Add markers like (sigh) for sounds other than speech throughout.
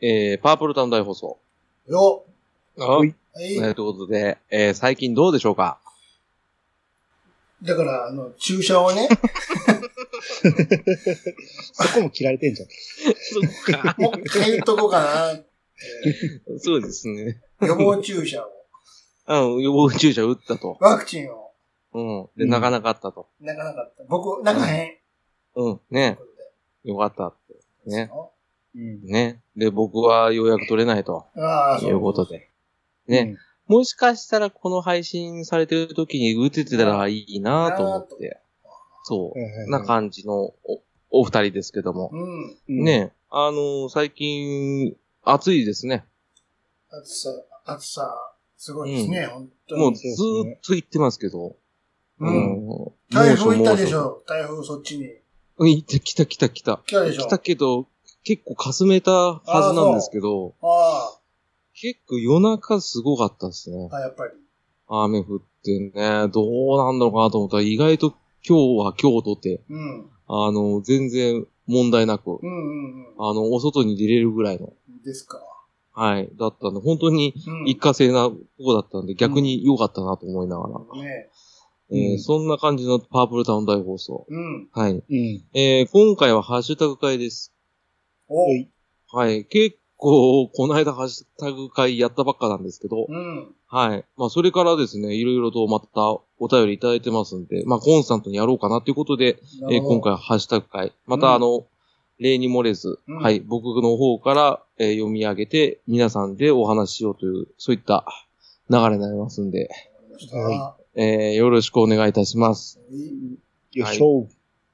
えー、パープルタウン大放送。よあはい。えーということで、えー、最近どうでしょうか？だから、あの、注射をね、(laughs) そこも切られてんじゃん。そっか。もう一回言っとこうかな。そうですね。予防注射を、うん、予防注射打ったと。ワクチンを、うん。で、うん泣かなかったと。泣かなかった。僕、泣かへん。うん。ね。よかったって。ね。うん。ね。で、僕はようやく取れないと。ああ、いうことで。ね。もしかしたらこの配信されてる時に打ててたらいいなと思って。そう。な感じのおお二人ですけども。うん。うん。ね。あのー最近、暑いですね。暑さ、暑さ、すごいですね、本当に。もうずーっと言ってますけど。うん。うん台風行ったでし猛ょ台風そっちに。暑行って、来た来た来た。来たでしょ来たけど、結構かすめたはずなんですけど、あ結構夜中すごかったですね。あ、あ、やっぱり。雨降ってね、どうなんだろうかなと思ったら、意外と今日は今日とて、うん。あの、全然問題なく、うんうんあの、お外に出れるぐらいの、うん。ですか。はい、だったんで、本当にうん。一過性なとこだったんで、逆に良かったなと思いながら、ねえーうんそんな感じのパープルタウン大放送。うん。はい。うん。えー今回はハッシュタグ会です。おはい。はい。結構、この間ハッシュタグ会やったばっかなんですけど、うん。はい。まあ、それからですね、いろいろとまたお便りいただいてますんで、まあ、コンスタントにやろうかなということで、えー今回はハッシュタグ会。また、うんあの、例に漏れず、うんはい、僕の方から、えー読み上げて、皆さんでお話ししようという、そういった流れになりますんで、はえーよろしくお願いいたします。い。よいしょ。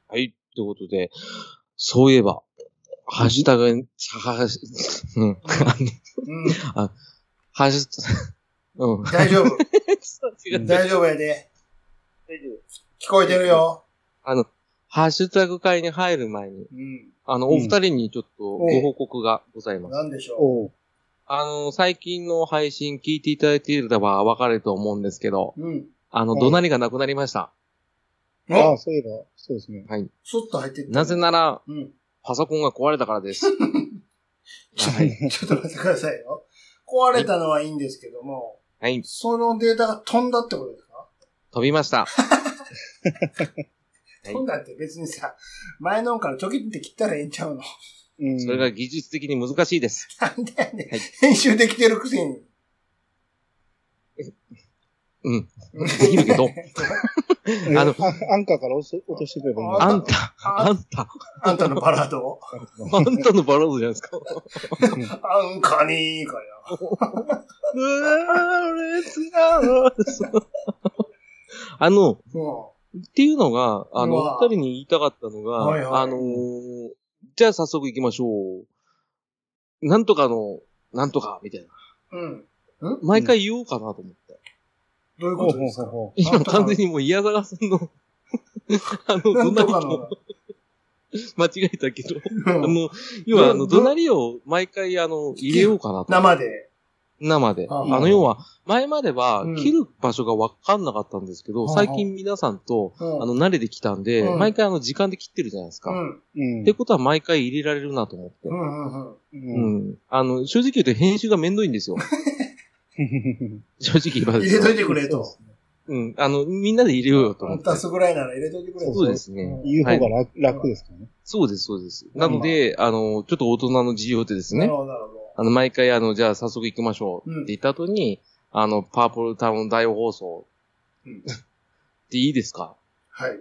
はい、ということで、そういえば、ハッシュタグに、はし、うん、あのうん。ハッシュタグ、うん。大丈夫。大丈夫やで。聞こえてるよ。あの、ハッシュタグ会に入る前に、うん。あの、うんお二人にちょっとご報告がございます。なんでしょおう。あの、最近の配信聞いていただいていればわかると思うんですけど、う。うん。あの、はい怒鳴りがなくなりました。ああ、おそういえば、そうですね。はい。スッと入って。なぜなら、うん。パソコンが壊れたからです。ちょはい。ちょっと待ってくださいよ。壊れたのはいいんですけども、はい。そのデータが飛んだってことですか？飛びました。(laughs) い飛んだって別にさ、前のんからちょきって切ったらええんちゃうの？うん。それが技術的に難しいです。なんでやねんはい編集できてるくせに。(laughs) うん。できるけど、えあのあアンカーから落と落としてくればいいんだあんた、あんた、あんたのバラードを。あんたのバラードじゃないですか。あんかにーかや。あの、もっていうのが、あの、二人に言いたかったのが、はいはいあのーじゃあ早速行きましょう。なんとかの、なんとか、みたいな。う。うん。毎回言おうかなと思って。どういうことですか？今完全にもう嫌がらせの、(laughs) あの、なんとか怒鳴りとの。(laughs) 間違えたけど、あうんの、要はあの、ど怒鳴りを毎回あの、入れようかなと。生で？生で。ああの、要は、前まではうん切る場所がわかんなかったんですけど、はあ最近皆さんと、うんあの、慣れてきたんで、うん毎回あの、時間で切ってるじゃないですか。っ。てことは毎回入れられるなと思って。うんうんうん。う。うんん。あの、正直言うと編集がめんどいんですよ。(laughs) (laughs) 正直言います入れといてくれと。うん。あの、みんなで入れようよと思って。あんたすぐらいなら入れといてくれと。そうですねん言う方が楽楽ですからね。そうです、そうです。なので、あの、ちょっと大人の事情でですねなる、ほど、なるほど。あの、毎回あの、じゃあ早速行きましょうって言った後に、あの、パープルタウン大放送。うんでいいですか？はい。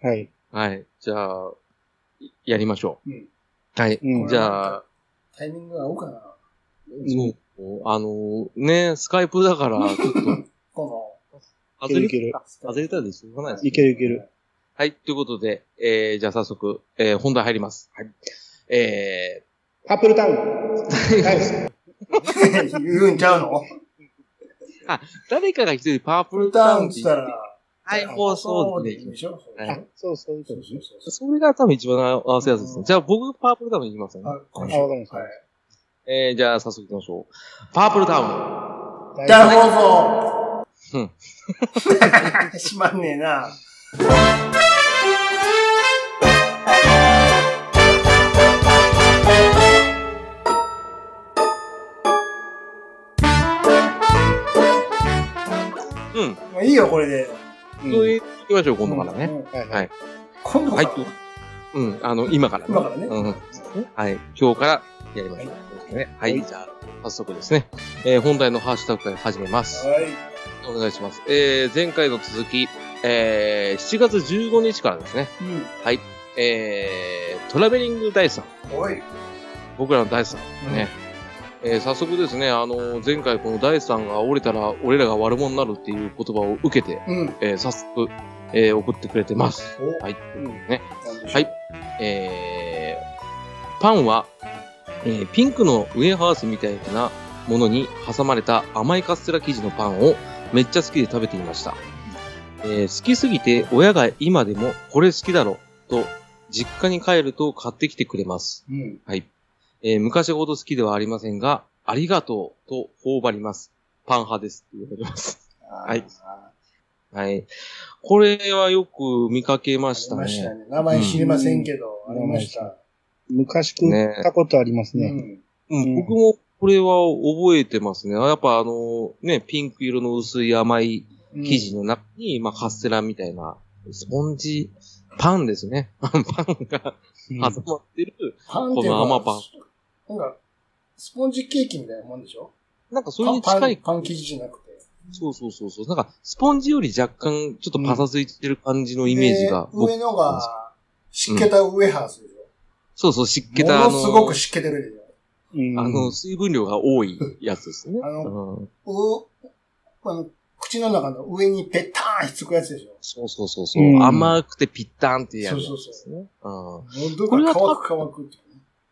はい。はい。じゃあ、いやりましょう。うんはい。うんじゃあ、タイミングが合うかな。そう。あの、ね、スカイプだから、(laughs) ちょっと、こ外れいける外れたでしょうがないです。いけるいける。はい。ということで、えー、じゃあ早速、えー、本題入ります。はい。えパープルタウン。はい。の。(laughs) 言うんちゃうの？ー、誰かが一人パープルタタウンってて言ってたら、はい、放送ででいいでしょ？はいあ、そうそういうことですね。それが多分一番合わせやすいですね。じゃあ僕パープルタウン行きますね。あ、あ、わかりました。えー、じゃあ早速行きましょう。パープルタウン。大ー送うん。(laughs) しまんねえな。うん。まあいいよ、これで。うん、そう、行きましょう、今度からね。うんうん、はい。今度から、はい、うん、あの、今からね。今からね。うん。はい。今日からやりましょう。はいね。はい。じゃあ、早速ですね。えー本題のハッシュタグから始めます。はい。お願いします。えー、前回の続き、えー、7月15日からですね。うん。えー、トラベリングダイさん。おい。僕らのダイさん。ね。えー、早速ですね、あの、前回このダイさんが折れたら俺らが悪者になるっていう言葉を受けて、うん。えー、早速、えー、送ってくれてます。おはい。うんね。はい。えー、パンは、えーピンクのウエハースみたいなものに挟まれた甘いカステラ生地のパンをめっちゃ好きで食べていました。えー好きすぎて親が今でもこれ好きだろと実家に帰ると買ってきてくれます。うん。はい。えー昔ほど好きではありませんが、ありがとうと頬張ります。パン派ですって言われます。はいはい。これはよく見かけまあしたね。りましたね。名前知りませんけど、うんありました。昔食ったことありますね。うん。ううんん、僕もこれは覚えてますね。やっぱあの、ね、ピンク色の薄い甘い生地の中に、まあカステラみたいな、スポンジ、パンですね。(laughs) パンがうん挟まってる。この甘パン。なんか、スポンジケーキみたいなもんでしょ？なんかそれに近い、パンパン生地じゃなくて。そうそうそうそう。なんかスポンジより若干ちょっとパサついてる感じのイメージが。で僕上のが、湿気たウエハースでしそうそう、湿気ょ。たあものすごのく、湿気てるあの、水分量が多いやつですね。あのうあの、口の中の上にペッターンひっつくやつでしょ。そうそうそうそう、うん甘くてピッタンってやつそうそうですね。うん喉これはが乾く乾く。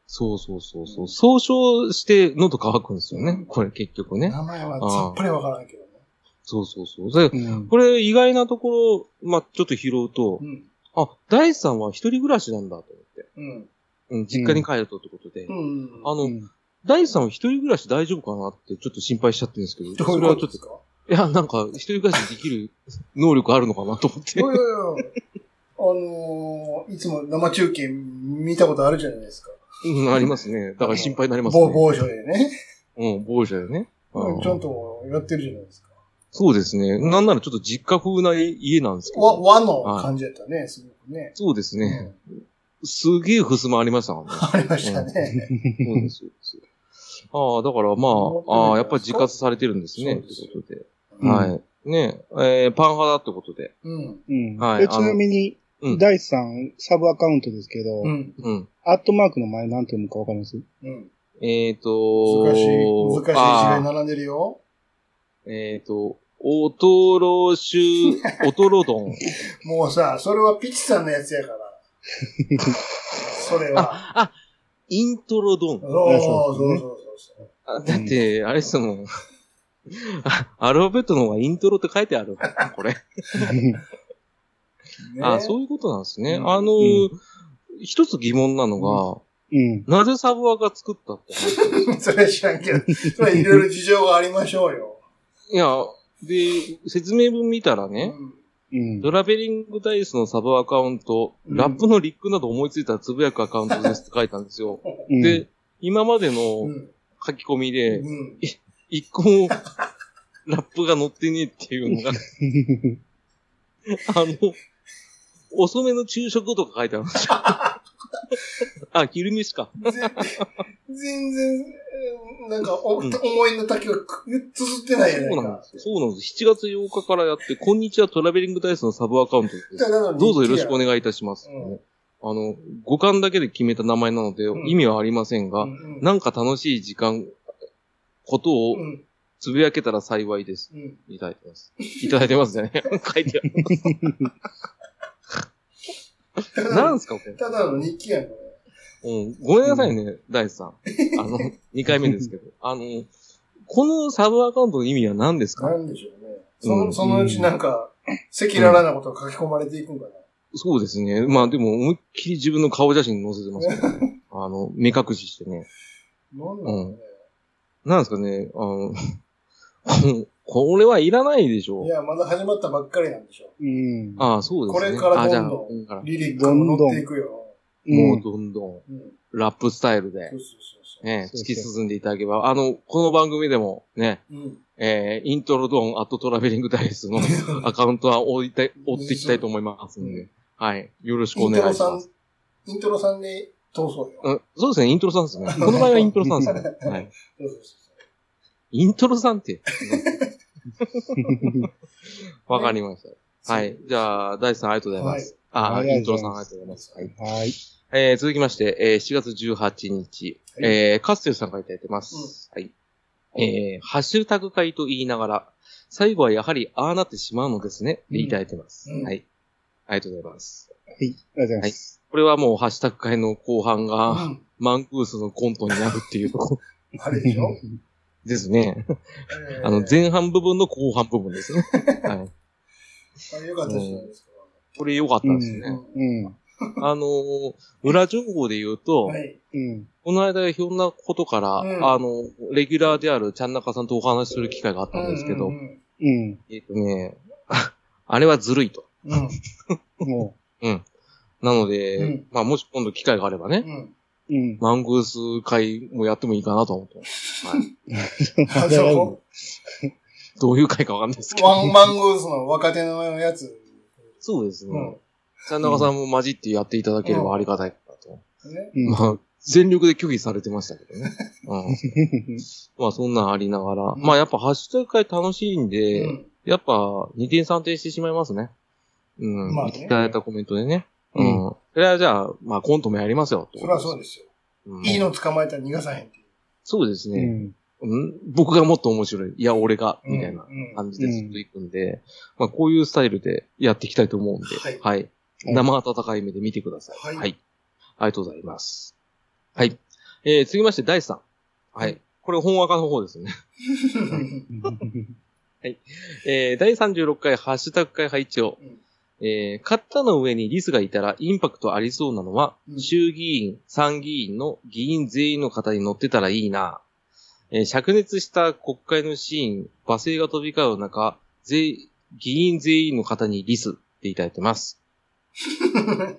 そうそうそうそう。総称して喉乾くんですよね。これ結局ね。名前はさっぱりわからんけどね。そうそうそう。でうんこれ意外なところ、まあ、ちょっと拾うとう、ん。あ、大地さんは一人暮らしなんだと思って。うん。うん、実家に帰るとってことで。うん。あの、うん大地さんは一人暮らし大丈夫かなってちょっと心配しちゃってるんですけど、どういうそれはちょっと、いや、なんか一人暮らしできる能力あるのかなと思ってい。やいやいやあのー、いつも生中継見たことあるじゃないですか。うん、ありますね。だから心配になりますね。某某所でね。うん、某社でね。うんちゃんとやってるじゃないですか。そうですね。なんならちょっと実家風な家なんですけ和ど。和の感じだったね、すごくね。そうですうね。んすげえ襖ありましたもんね。ありましたね。そうです、そうです。ああ、だからまあ、ああ、やっぱり自活されてるんですね。とそうですいうことで。うんはい。ねえーパン派だってことで。うん。うんはいでちなみにうん、ダイスさん、サブアカウントですけどう、ん。うん。アットマークの前なんて読むかわかります？うん。えっ、と難しい、難しい字あが並んでるよ。ーえっ、と、おとろしゅ、おとろ丼。(laughs) もうさ、それはピチさんのやつやから。(laughs) それは。あ、イントロ丼そう。そうそうそうそう。あだって、あれですもん。あアルファベットの方がイントロって書いてある。(laughs) これ。ねあそういうことなんですね。うんあのー一つ疑問なのが、うん。なぜサブアが作ったって話 (laughs) それは知らんけど、それはいろいろ事情がありましょうよ。いや、で、説明文見たらね、うん。トラベリングダイスのサブアカウント、うんラップのリックなど思いついたらつぶやくアカウントですって書いたんですよ。うんで、今までうのん。書き込みうで、ん。一個もラップが載ってねえっていうのが、(laughs) あの、遅めの昼食とか書いてあるんですよ。(laughs) あ、昼飯か。ぜ全然、えーなんか、おうん思いの丈がくつってないやないかそうなんで。す。そうなんです。7月8日からやって、こんにちはトラベリングダイスのサブアカウントです。どうぞよろしくお願いいたします。うんあの、五感だけで決めた名前なので、うん意味はありませんが、うんうんなんか楽しい時間、ことをうんつぶやけたら幸いです。うんいただいてます。いただいてますね。(laughs) 書いてある。(laughs) なんすか、これ？ただの日記やん、こうん。ごめんなさいね、大地さん。(laughs) あの、2回目ですけど。あの、このサブアカウントの意味は何ですれ。か？なんでしょうね。そうんのそのうちなんか、赤裸々なことが書き込まれていくんかな。そうですね。まあでも、思いっきり自分の顔写真載せてますけどね。(laughs) あの、目隠ししてね。なんだろうね。なんですかね、あの、(laughs) これはいらないでしょいや、まだ始まったばっかりなんでしょうん。ああ、そうですね。これからあじゃあどんどんこれからう。リリックも乗っていくよ。もうどんどん、うん。ラップスタイルでそう、そうそうそう。ね、そうそう突き進んでいただければ、あの、この番組でもね、うん。えー、イントロドーンアットトラベリングダイスの (laughs) アカウントは追いたい、追っていきたいと思いますんで、はい。よろしくおイントロさん願いします。、イントロさんで通そうよ。うん、そうですね、イントロさんですね。この場合はイントロさんですね。(laughs) はい。そうそうそイントロさんって。(laughs) わかりました。はい。じゃあ、大地さんありがとうございます。あはいイントロさんありがとうございます。はい。はい。えー、続きまして、えー、4月18日、はいえー、カステルさんからいただいてます。はい。えー、ハッシュタグ会と言いながら、最後はやはりああなってしまうのですね、っていただいてます。うんはい。ありがとうございます。はい。ありがとうございます。これはもうハッシュタグ会の後半う。が、うん。マンクースのコントになるっていうとこあれでしょ？ですね。えーあの、前半部分の後半部分ですね。(laughs) はい。あれよかったじゃないですか。これ良かったですね。うん。あのー裏情報で言うと、はい。うん。この間ひょんなことから、うんあの、レギュラーであるちゃんなかさんとお話しする機会があったんですけど、うんうんうん。えっ、とね、(laughs) あれはずるいと。うん。(laughs) もうん。なので、うんまあもし今度機会があればね、うん。う、うん。マングース会もやってもいいかなと思ってます。はい。(laughs) どういう会かわかんないですけう。ど。ワンマングースの若手のやつ。そうですね。うんちゃんなかさんも混じってやっていただければありがたいかなと。ね。うん。まあ、全力で拒否されてましたけどね。(laughs) うん。まあそんなんありながら、うんまあやっぱハッシュタグ会楽しいんで、うんやっぱ2点3点してしまいますね。うん。まあねいただいたコメントでね。う。うんそれはじゃあ、まあコントもやりますよ。そりゃそうですよ。うんいいの捕まえたら逃がさへんっていう。そうですね、うん。うん？僕がもっと面白い。いや、俺が、うんみたいなうん感じでずっと行くんで、まあこういうスタイルでやっていきたいと思うんで、はいはい。生温かい目で見てください。はいはい。ありがとうございます。はい。えー、続きまして、第3。はい。これ本赤の方ですね。(laughs) えー、第36回ハッシュタグ会配置を、うんえー、カッタの上にリスがいたらインパクトありそうなのは、うん衆議院、参議院の議員全員の方に乗ってたらいいな。えー、灼熱した国会のシーン、罵声が飛び交う中、全議員全員の方にリスっていただいてます。(laughs)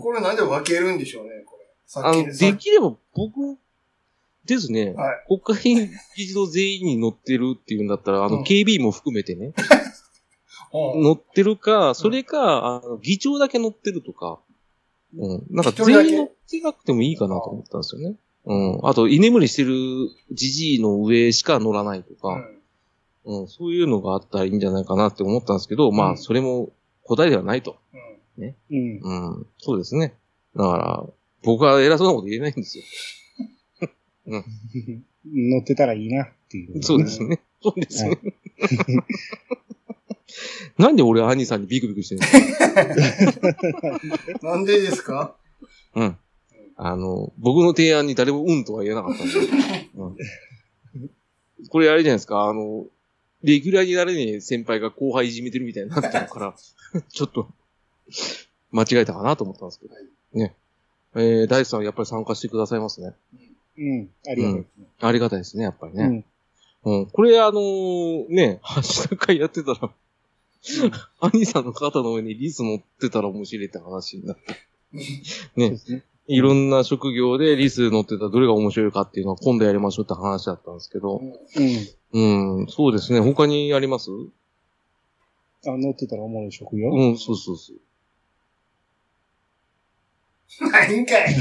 これなんで分けるんでしょうね、これ。さあの、できれば僕ですね、はい。国会議事堂全員に乗ってるっていうんだったら、あの、うん警備員も含めてね、う (laughs) ん乗ってるか、それか、あの議長だけ乗ってるとか、うん。なんか全員乗ってなくてもいいかなと思ったんですよね。うん。あと、居眠りしてるじじいの上しか乗らないとか、うん、そういうのがあったらいいんじゃないかなって思ったんですけど、まあ、うんそれも答えではないと。うんうんうん。うん。そうですね。だから、僕は偉そうなこと言えないんですよ。(laughs) 乗ってたらいいなっていう。そうですね。そうですね。なんで俺、兄さんにビクビクしてる (laughs) なんでですか？のうん。あの、僕の提案に誰もうんとは言えなかったんで。(laughs) うん、これあれじゃないですか、あの、レギュラーになれねえ先輩が後輩いじめてるみたいになってるから、(laughs) ちょっと、間違えたかなと思ったんですけど。ね。えー、大地さんはやっぱり参加してくださいますね。うん。ありがとう。ありがたいですね、やっぱりね。うん。うん。これあのーね、ハッシュタグ会やってたら、兄さんの肩の上にリス乗ってたら面白いって話になって。(laughs) ね。いろんな職業でリス乗ってたらどれが面白いかっていうのは今度やりましょうって話だったんですけど。うん。うん、そうですね。他にあります？うあ、乗ってたらおもろい職業？ん、そうそうそう。ないんかい。(laughs)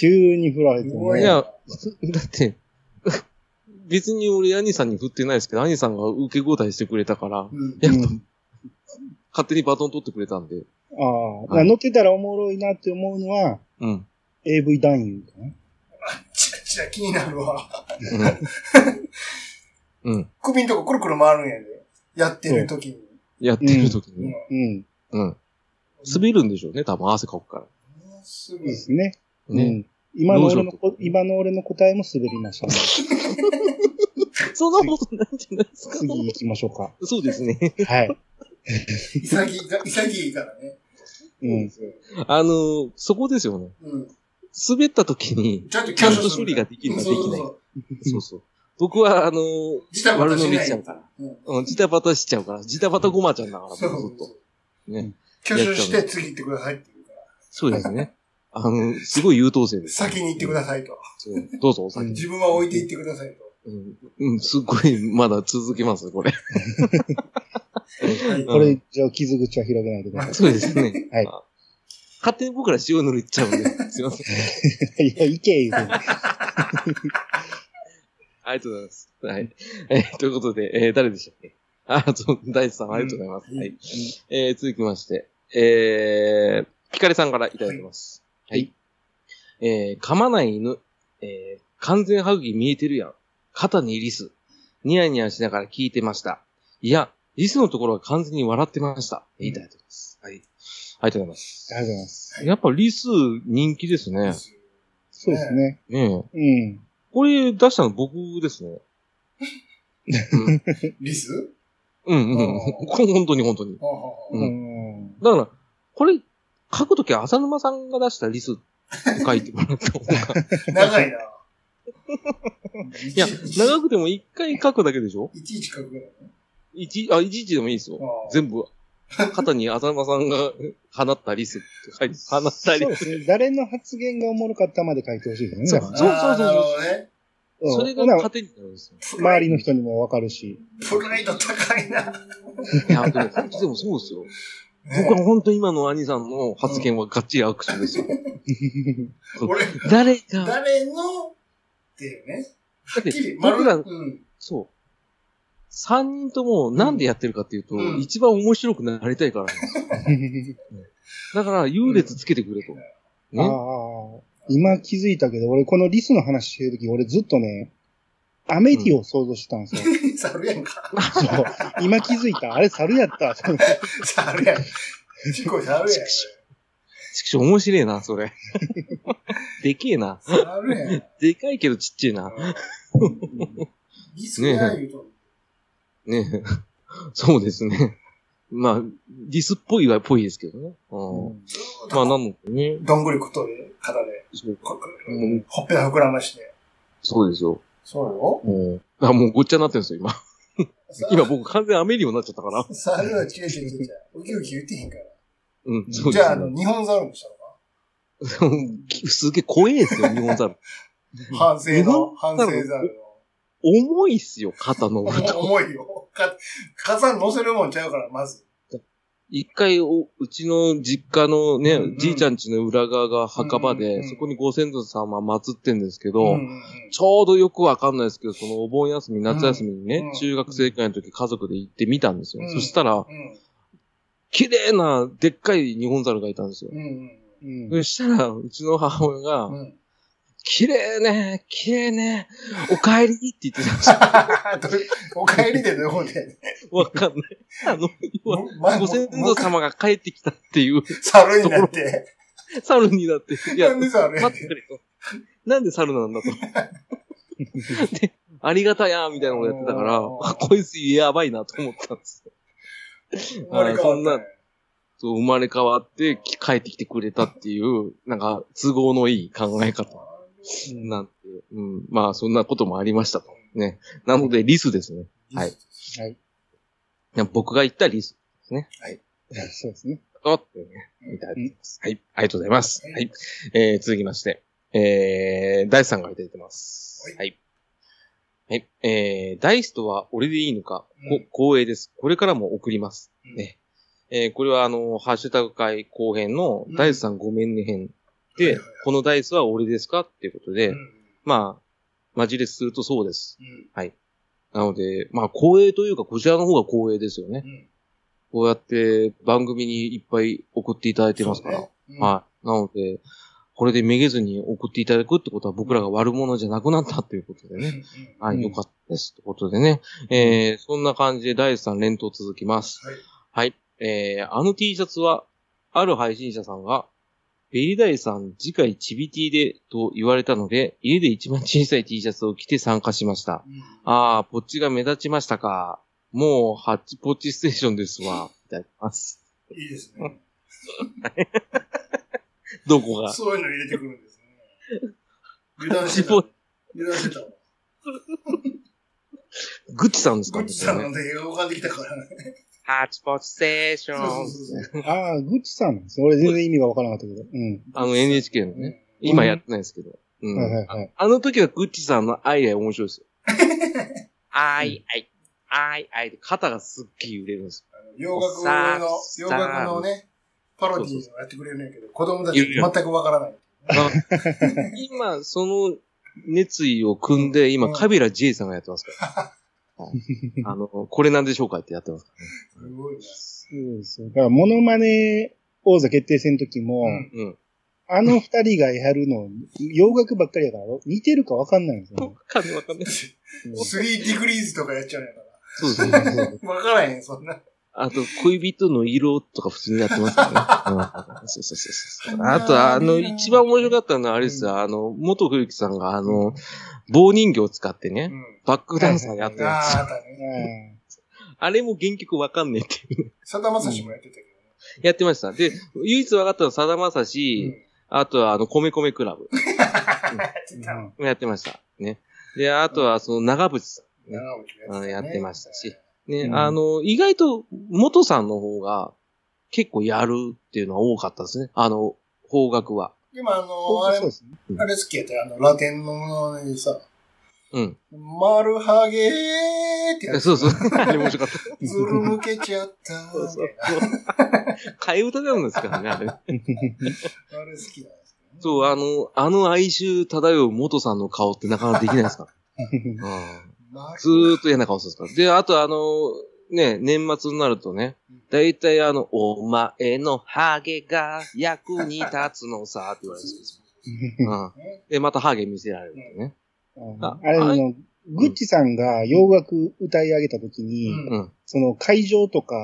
急に振られてもいや、だって、別に俺兄さんに振ってないですけど、兄さんが受け答えしてくれたから、うんやっぱ、うん勝手にバトン取ってくれたんで。ああ、乗ってたらおもろいなって思うのは、うん。AV 男優かな。ちらちら気になるわ。うん。うん。首んとこくるくる回るんやで。やってる時に。やってる時うんに。うん。うん。滑るんでしょうね、多分汗かくから。もうすうですね。ね。うん。今の俺の今の俺の答えも滑りましたね。そんなことないんじゃないですか？次行きましょうか。そうですね。はい。潔いが、潔いからね。うん。あの、そこですよね。うん。滑った時に、ちゃんと処理ができるかできない。そうそうそうそうそう。僕は、あの、ジタバタしちゃうから。うんうん、ジタバタしちゃうから。ジタバタゴマちゃんだから、そう僕ずっと。そうそう。ね。挙手して次行ってくださいって言うから。そうですね。あの、すごい優等生です。先に行ってくださいと。そうどうぞお先に。自分は置いて行ってくださいと。うん、うん、すっごい、まだ続けます、これ。はい。これ以上傷口は広げないでくださ (laughs) そうですね。はいあ勝手に僕ら塩塗りっちゃうんで、すいません。い。(laughs) いや、いけ言うて。(laughs) ありがとうございます。はい。えーということで、えー誰でしたっけ？あ、そう、大地さん、ありがとうございます。うんはい。えー続きまして、えー、ピカレさんからいただいてます。はい。えー噛まない犬、えー完全歯茎見えてるやん。肩にリス。ニヤニヤしながら聞いてました。いや、リスのところは完全に笑ってました。いただいてます。はい。ありがとうございます。ありがとうございます。やっぱリス人気ですね。そうですね。ねえ。うん。これ出したの僕ですね。(laughs) うんリス？うんうん。本当に本当に。ううん。だから、これ、書くとき浅沼さんが出したリスって書いてもらった方が。(laughs) 長いな。いいや、長くても一回書くだけでしょ？いちいち書くぐらいね。一、あ、いちいちでもいいですよ。全部。肩に浅沼さんが放ったリスって書いて、放ったそうリス。ですね。誰の発言がおもろかったまで書いてほしいですね。そうそうあーなるほどね。うんそれが糧になるんですよ。周りの人にもわかるし。プライド高いな。いや、でも本当でもそうですよ。僕は本当今の兄さんの発言はガッチリ握手ですよ。(laughs) 俺、誰が、だ誰のっていうね。はっっきりて、僕ら、うん。そう。三人ともなんでやってるかっていうと、うん一番面白くなりたいからなんですよ。(laughs) だから、優劣つけてくれと。あね。あ、今気づいたけど、俺このリスの話してるとき、俺ずっとね、アメティを想像してたんですよ。(laughs) 猿やんか。そう。今気づいた。あれ猿やった。(laughs) 猿やん。チコ猿やん。ちくしょう面白いな、それ。(laughs) でけえな。猿やん。でかいけどちっちゃいな。リスや言うと。ねえそうですね。まあ、リスっぽいはっぽいですけどね。うん。まあ、なと、のでね。どんぐりことで、肩で、そうほっぺた膨らまして。そうですよ。そうよ。うん。あ、もうごっちゃになってるんですよ、今。今僕完全アメリオになっちゃったから。猿は違う違う違う違う。ウキウキ言ってへんから。うん、そうです、ね。じゃあ、あの、日本猿にしたのか (laughs) すげえ怖いですよ、(laughs) 日本猿。反省の、反省猿重いっすよ、肩のの。太。(laughs) 重いよ。か、火山乗せるもんちゃうから、まず。一回お、うちの実家のね、うんうんじいちゃん家の裏側が墓場で、うんうんうんそこにご先祖様祀ってんですけど、うんうんうんちょうどよくわかんないですけど、そのお盆休み、夏休みにね、うん中学生くらいの時家族で行ってみたんですよ。うんそしたら、うん綺麗な、でっかい日本猿がいたんですよ。うんうんうんそしたら、うちの母親が、うん。綺麗ね、綺麗ね、お帰りって言ってたんですよ。(laughs) お帰りでどうねんわかんない。あの、ご先祖様が帰ってきたっていう猿になって。猿になって、いやな、んで猿？待ってくれと。なんで猿なんだと。(laughs) で、ありがたや、みたいなことやってたから、こいつやばいなと思ったんですよ。(laughs) 生まれ変わったそんなそう、生まれ変わってき帰ってきてくれたっていう、なんか、都合のいい考え方なんて、うん、まあ、そんなこともありましたと。ね。なので、リスですね。はい。はい。僕が言ったリスですね。はい。そうですね。おってね、いただいてます。はい。ありがとうございます。はい。えー、続きまして、えー、ダイスさんがいただいてます。はい。はい。えー、ダイスとは俺でいいのか、うんこ光栄です。これからも送ります。うんね。えー、これはあの、ハッシュタグ会後編の、うんダイスさんごめんね編はいではいはい、このダイスは俺ですか？っていうことで、うんまあ、マジレスするとそうです。うんなので、まあ、光栄というか、こちらの方が光栄ですよね。うんこうやって番組にいっぱい送っていただいてますから。ねうんはい。なので、これでめげずに送っていただくってことは僕らが悪者じゃなくなったということでね。はい、うんよかったです。ということでね。えー、そんな感じで第3連投続きます。はいはい。えー、あの T シャツは、ある配信者さんが、ベリダイさん次回チビ T でと言われたので、家で一番小さい T シャツを着て参加しました。うんあー、ポッチが目立ちましたか。もう、ハッチポッチステーションですわ。(laughs) いただきます。いいですね。(laughs) (laughs) どこが？そういうの入れてくるんですね。油断してた。油断してたわ。グッチさんですか？グッチさんの手が浮かんできたからね。ハッチポッチステーショそうン。そうそうああ、グッチさんなんですね。俺全然意味がわからなかったけど。うん。あの NHK のね。うん今やってないですけど。うん。はいはいはい。あの時はグッチさんのアイデア面白いですよ。(laughs) あい、あい、あい、あいって肩がすっげえ揺れるんですあの洋楽の、洋楽のね、パロディーをやってくれるんやけど、子供たち全くわからない。よ。今、その熱意を組んで、今、うんカビラ J さんがやってますから。(laughs) はいあの、これなんでしょうかってやってますからね。すごいな。そうそう。だから、モノマネ王座決定戦の時も、うんうん。あの二人がやるの、洋楽ばっかりやから、似てるかわかんないんですよわね。かんないわかんない。3 (laughs) ディグリーズとかやっちゃうんやかそうそうそう。ら。(laughs) わからへん、そんな。あと、恋人の色とか普通にやってますからね。(laughs) うん、そうそうそうそう。あと、あの、一番面白かったのはあれですよ。あの、元冬木さんが、あの、棒人形を使ってね、うん。バックダンサーやってるんですよ。あ (laughs) れも原曲わかんねえっていう。さだまさしもやってたけやってました。で、唯一わかったのはさだまさどね。し、あとはあの、米米クラブ。うん。やってました。ね。で、あとはその長渕さん。ね長渕やってましたし。ね、うんあの、意外と元さんの方が結構やるっていうのは多かったですね。あの、方角は。でもあの、あれね。あれ好きやったよ。あの、ラテンのものにさ、うん。マルハゲーってやつ。そうそう。あれ面白かった。ずるむけちゃった。そうそうみたいな替え歌なんですからね、あれ。あれ好きなんですけどね。そう、あの、あの哀愁漂う元さんの顔ってなかなかできないですから。(laughs) うんずーっと嫌な顔するんですか？ら。で、あとあの、ね、年末になるとね、だいたいあの、お前のハゲが役に立つのさ、って言われるんですよ。うん。(laughs) で、またハゲ見せられるってね。ああれの、グッチさんが洋楽歌い上げた時に、うんうん。その会場とか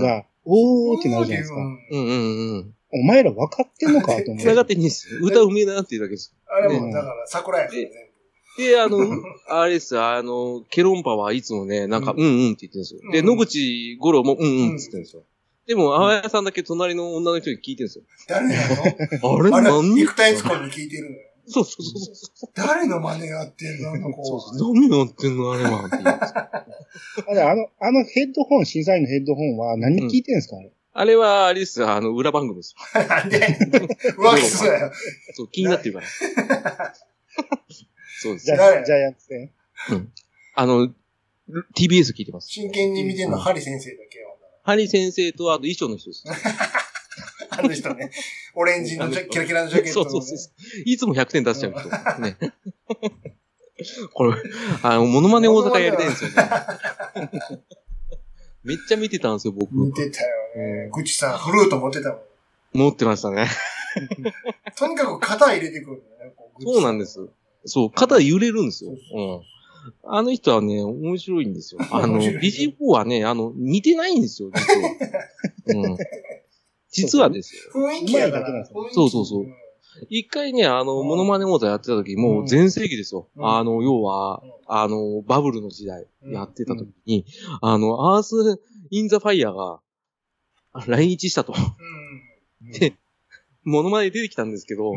が、おーってなるじゃないですか。うんうんうんうん。お前ら分かってんのかと思 (laughs) 繋がっう。てんですよ。歌うめえなっていうだけです。あれも、だから、桜やから全で、あの、(laughs) あれですよ、あの、ケロンパはいつもね、なんか、ううんうんって言ってるんですよ。で、うん野口五郎もうんうんって言ってるんですよ。でも、あわやさんだけ隣の女の人に聞いてるんですよ。部。誰なの？あれ何？肉体ツコに聞いてるの？よ。そうそうそうそう。誰の真似やってんの？あの子は。そうそう。何やってんのあれは。(laughs) あれ、あの、あのヘッドホン、審査員のヘッドホンは何聞いてるんですか、あれあれは、あれですよ、あの、裏番組ですよ。なんで浮気するよ。(laughs) そう、気になってるから。そうですジャイアンツ戦。あの、TBS 聞いてます。真剣に見てんの、ハリ先生だけよ。ハリ先生と、あと衣装の人です。(laughs) あの人ね。オレンジのジャキラキラのジャケット。そうそうそう。いつも100点出しちゃう人。ね。(laughs) これ、あの、モノマネ大阪やりたいんですよね。(laughs) めっちゃ見てたんですよ、僕。見てたよね。ぐちさん、フルート持ってたもん。持ってましたね。とにかく肩入れてくるのね。こそうなんです。そう、肩揺れるんですよ。そううん。あの人はね、面白いんですよ。(laughs) あの、面白い BG4 はね、あの、似てないんですよ、実は。うん。(laughs) 実はですよ。雰囲気やから。そうそうそう一回ね、あの、うんモノマネ王座やってた時、もう全盛期ですよ。うんあの、要はうん、あの、バブルの時代うんやってた時に、あの、アース・イン・ザ・ファイヤーが、あ来日したと。うん。でモノマネ出てきたんですけど。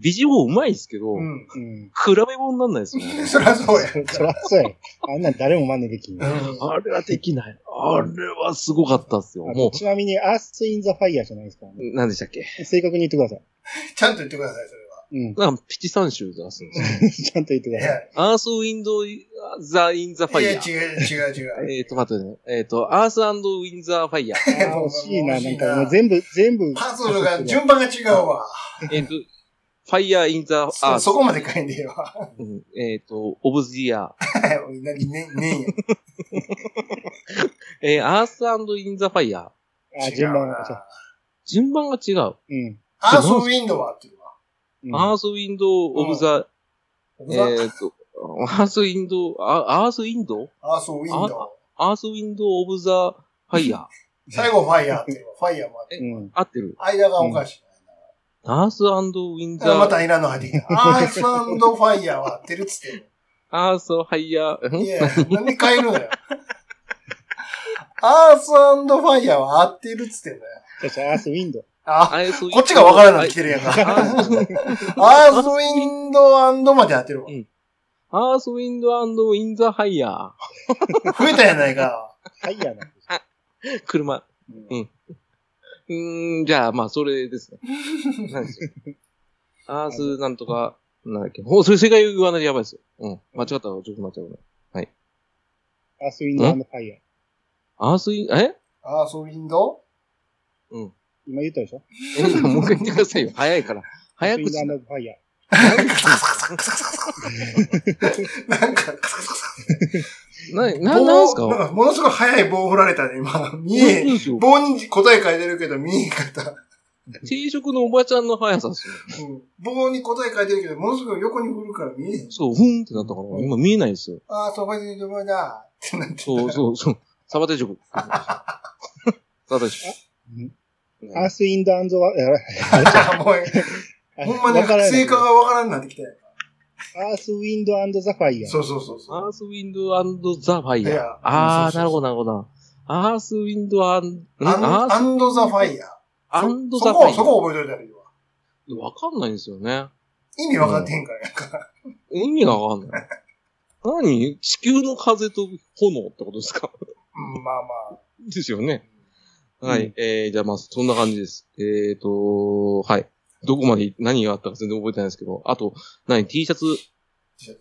ビジーもうまいですけど、うん。うん。比べ物になんないですよね。(laughs) そりゃそうや。そらそうや。あんなん誰も真似できん。うんあれはできない。あれはすごかったっすよ。あもちなみに、アース・イン・ザ・ファイヤーじゃないですか、ね。う、何でしたっけ？正確に言ってください。ちゃんと言ってください、それは。うん。なんか、ピチ三州出すんですよ。(laughs) ちゃんと言ってくいださい。や、アース・ウィンド・ザ・イン・ザ・ファイいや、ヤー。違う、違う、違う。えっ、と、待ってね。えっ、と、アースウィン・ザ・ファイヤー。(laughs) 惜しいな、なんかもう全部、全部。パズルが、順番が違うわ。えっ、と、ファイヤー・イン・ザ・ースそ。こまで書いんでええわ。うんえっ、と、オブ・ジ・ア何、ね、ねんや。ー。(laughs) えー、アースイン・ザ・ファイヤー。あ、順番が、違うな順番が違う。うん。アースウィンドウは合ってるわ。うんアース・ウィンド・オブ・ザ、えアっ、と、アース・ウィンド、あアース・ウィンドースウィンドアース・ウィンド・オブ・ザ・ファイヤー。ウ。最後ファイヤーっていうわ。ファイヤーもあってる。うん。合ってる？間がおかしいアース・ウィン・な。まザ・たいらんの入ってきた。アースファイヤーは合ってるっつってる。アース・ファイヤー。ん？いや、なんで変えるのよ。アースファイヤーは合ってるっつってんだよ。アース・ウィンド。あ、アースこっちが分からんなってきてるやんか。アースアースウィンドまで合ってるわ。アース・ウィンド・ウィン・ザ・ハイヤ増えたやないか。(laughs) ハイヤーなんですー。車。うんうーん、じゃあ、まあ、それですね。(laughs) 何でしょうアースなんとか、なんだっけ。ほそれ正解言わないとやばいですよ。うん。間違ったらちょっとなっちゃうね。アースウィンドアンドファイヤー。アースイン、え？ああ、そう、ウィンドうん。今言ったでしょ？え、もう一回言ってくださいよ。(laughs) 早いから。早くアースウィンドアンドファイヤー。なんか、な、な、なんすか？棒なんかものすごい速い棒振られたね、今。見え棒に答え書いてるけど見えんかった。定食のおばちゃんの速さですよ。うん棒に答え書いてるけど、ものすごい横に振るから見えへん。そう、ふんってなったから、今見えないんですよ。ああ、そばでそばだってなってた。そうそうそう。サバ定食。サバ定食。アースウィンドアンドワ、あ (laughs) もう、ほんまね、正解がわからんなってきたよ。アースウィンドアンドザファイヤー。そうそうそうそう。アースウィンドザ・ファイヤーいや。あー、そうそうそうなるほど、なるほど。アースウィンドアン、んアンアース？アンドザファイヤー。アンドそザ・ファイヤー。そこ、そこ覚えといたらいいわ。わかんないんですよね。意味分かってへんからやんか。意味がわかんない。何？地球の風と炎ってことですか？うん、まあまあ。ですよね。はい。うんえー、じゃあまあ、そんな感じです。えーと、はい。どこまで何があったか全然覚えてないですけど、あと、何 ?T シャツ、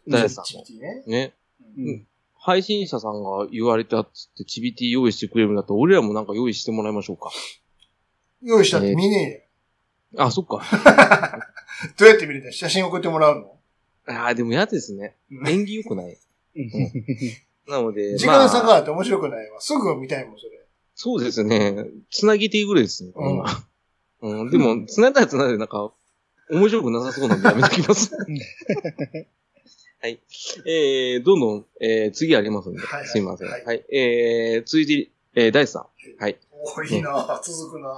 ダイヤさんチビティね。ね。うん配信者さんが言われたっつって、チビティ用意してくれるんだったら、俺らもなんか用意してもらいましょうか。用意した？って見ねあ、そっか。えよ。どうやって見れた？写真送ってもらうの？ああ、でも嫌ですね。縁起良くない。なので、(laughs) 時間差まあ、があって面白くないわ。すぐ見たいもん、それ。そうですね。つなぎていいぐらいですね。うん今うん。でも、つないだらつないだらなんか、面白くなさそうなんでやめときます。(laughs) (laughs) はい。えー、どんどん、えー、次ありますんで、はいはいすいません。ははいい。えー、続いて、えー、大地さん。はい。おいいな続くな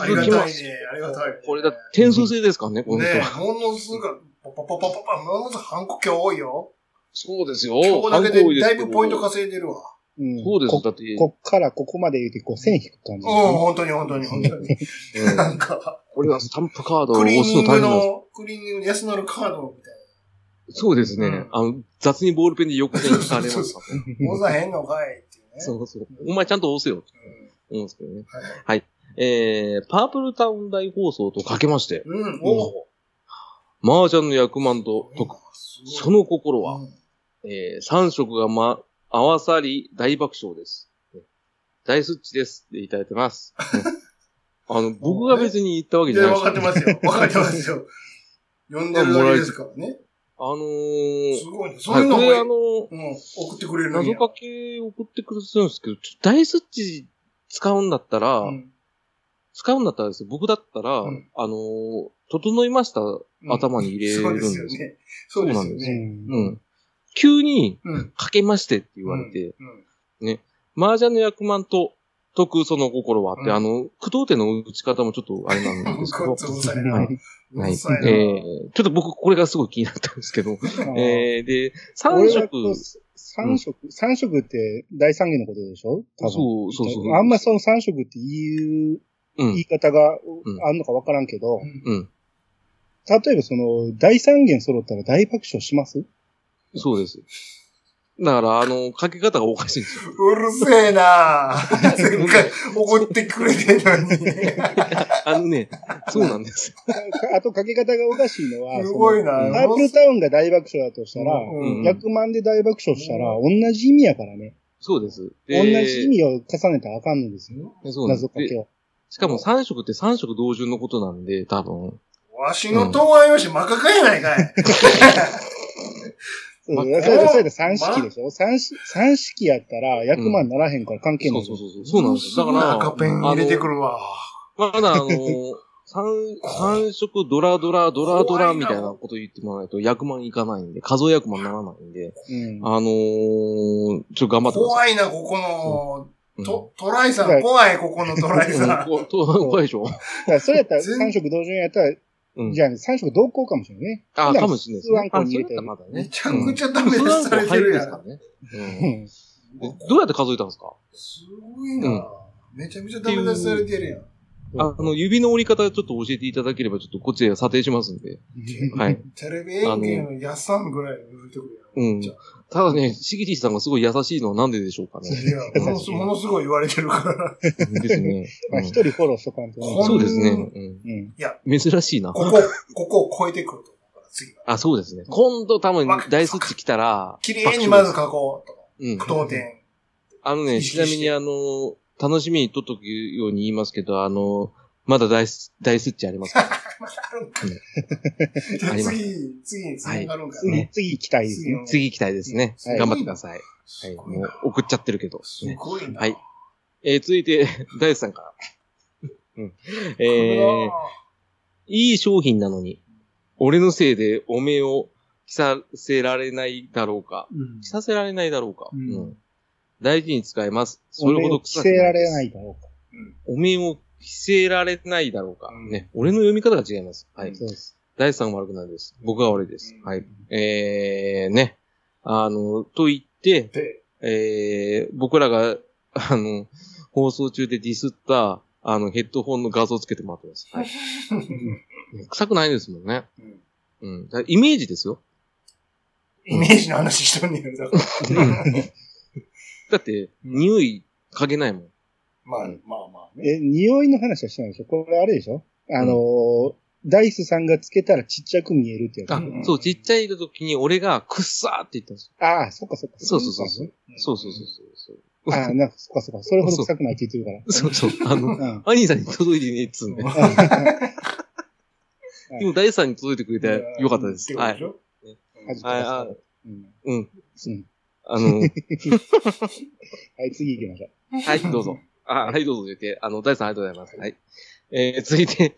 ありがたいね。ありがたいね。これだ、点数制ですからね、この人ねは。え、ものすごい、パパパパパパ、ものすごいハンコ今日多いよ。そうですよ。今日だけでだいぶポイント稼いでるわ。うんそうです。こだって、こっからここまで言うて、こう線引く感じ。うん、本当に本当に本当に。うんなんか、これはスタンプカードを押すニングの大変です。の、クリーニングの安なるカードみたいそうですね。うんあの、雑にボールペンで横線引かれます。(laughs) 押さへんのかいっていうね。そうそう。お前ちゃんと押せようん思うんですけどね。はいえー、パープルタウン大放送とかけまして、うん、お麻雀の役満と解く、その心は、うんえー、三色がま、合わさり大爆笑です。ね大スッチですっていただいてます。ね (laughs) あの、僕が別に言ったわけじゃない分かってますよ。分かってますよ。読んでるだけですからね。あのー、すごいね。そうはいいうのも、これあの、うん、送ってくれる謎かけ送ってくれてるんですけど、ちょ大スッチ使うんだったら、うん使うんだったらですよ、僕だったら、うんあのー、整いました頭に入れるんですよ。そうですよね。そうですよそうなんでね。うん。急に、うん。かけましてって言われて、うん。麻雀の役満と解くその心はって、うんあの、駆動点の打ち方もちょっとあれなんですけど。(laughs) はいい。えー、ちょっと僕これがすごい気になったんですけど、(laughs) えー、で、三色色、三色って大三元のことでしょ？多分そうそうそう。あんまその三色っていううん言い。方がんあんのかわからんけど、うんうん。例えばその大三元揃ったら大爆笑します？そうです。だから、あの、かけ方がおかしいんですよ。うるせえな (laughs) 前回怒ってくれてんのに。(laughs) あのね、そうなんです。かあとかけ方がおかしいのは、すごいなパープルタウンが大爆笑だとしたら、うん100万で大爆笑したら、同じ意味やからね。そうです。同でじ意味を重ねたらあかんのですよ。そう謎かけを。しかも三色って三色同順のことなんで、多分。わしの答案用紙真っ赤かやないかい。(laughs) そう、まそれで、それで三式でしょ？三式、三式やったら100万ならへんから関係ない。そうそうそうそう。そうなんですよ。だから、赤ペン入れてくるわ。まだあの、三、三色ドラドラドラドラみたいなこと言ってもらわないと100万いかないんで、数え役満ならないんで、うん。あのー、ちょっと頑張ってください。怖いな、ここの、うんと、トライさん、怖い、ここのトライさん。怖いでしょ？それやったら全三色同順やったら、うん。じゃあ三色同行かもしれないね。あ、普段かもしれないですね。数ワンコに入れてまだね。めちゃくちゃダメうん出しされてるやん。うんどうやって数えたんですか？すごいな。めちゃめちゃダメ出しされてるやん。あの、指の折り方ちょっと教えていただければ、ちょっとこっちで査定しますんで。(laughs) はい。テレビ演芸のやっさんぐらい言うてく。うんただね、しぎちさんがすごい優しいのはなんででしょうかね。いや、(laughs) ものすものすごい言われてるから。ですね。まあうん一人フォローしとかんとそうですね。うんうん。いや、珍しいな。ここ、ここを超えてくると思うから次は。あ、そうですね。今度多分大スッチ来たら、綺麗にまず書こうと。うん。句読点。あのね、ちなみにあの、楽しみにとっとくように言いますけど、あの、まだ大ス、大スッチありますか？ら。(laughs) またあるんか。うんじゃああります次、次に繋がるんか次、ね。次行きたいですね。次行きたいですね。はい頑張ってください。はい。すごいなもう送っちゃってるけど。すね、ごいな。はいえー続いて、(laughs) 大スさんから。うん。えー、いい商品なのに、俺のせいでおめえを着させられないだろうか。うん着させられないだろうか。うん大事に使えます。それほど着せられないいだろうか。おめえを着せられないだろうか。うんね。俺の読み方が違います。はい。そうです。大地さんが悪くないです。僕が悪いです。うんはい。えー、ね。あの、と言って、で、えー、僕らが、あの、放送中でディスった、あの、ヘッドホンの画像つけてもらってます。はい。(laughs) 臭くないですもんね。うんうん。だイメージですよ。イメージの話しとんねんだだって、匂い嗅げないもん。まあ、まあまあね。え、匂いの話はしてないでしょ？これあれでしょ？あのー、ダイスさんがつけたらちっちゃく見えるってやつ。あそう、ちっちゃい時に俺がくっさーって言ったんですよ。あー、そっかそっか。そうそうそうそういそうそうそう。あー、なんかそっかそっか。それほど臭くないって言ってるかそうそう。あの。アニーさんに届いてねえっつうんで。(laughs) でも、大地さんに届いてくれてよかったです。はい。はい。うん。うん。あの、(laughs) はい、次行きましょう。はい、どうぞ。あ、はい、どうぞ言って、あの、大地さんありがとうございます。はい。えー、続いて、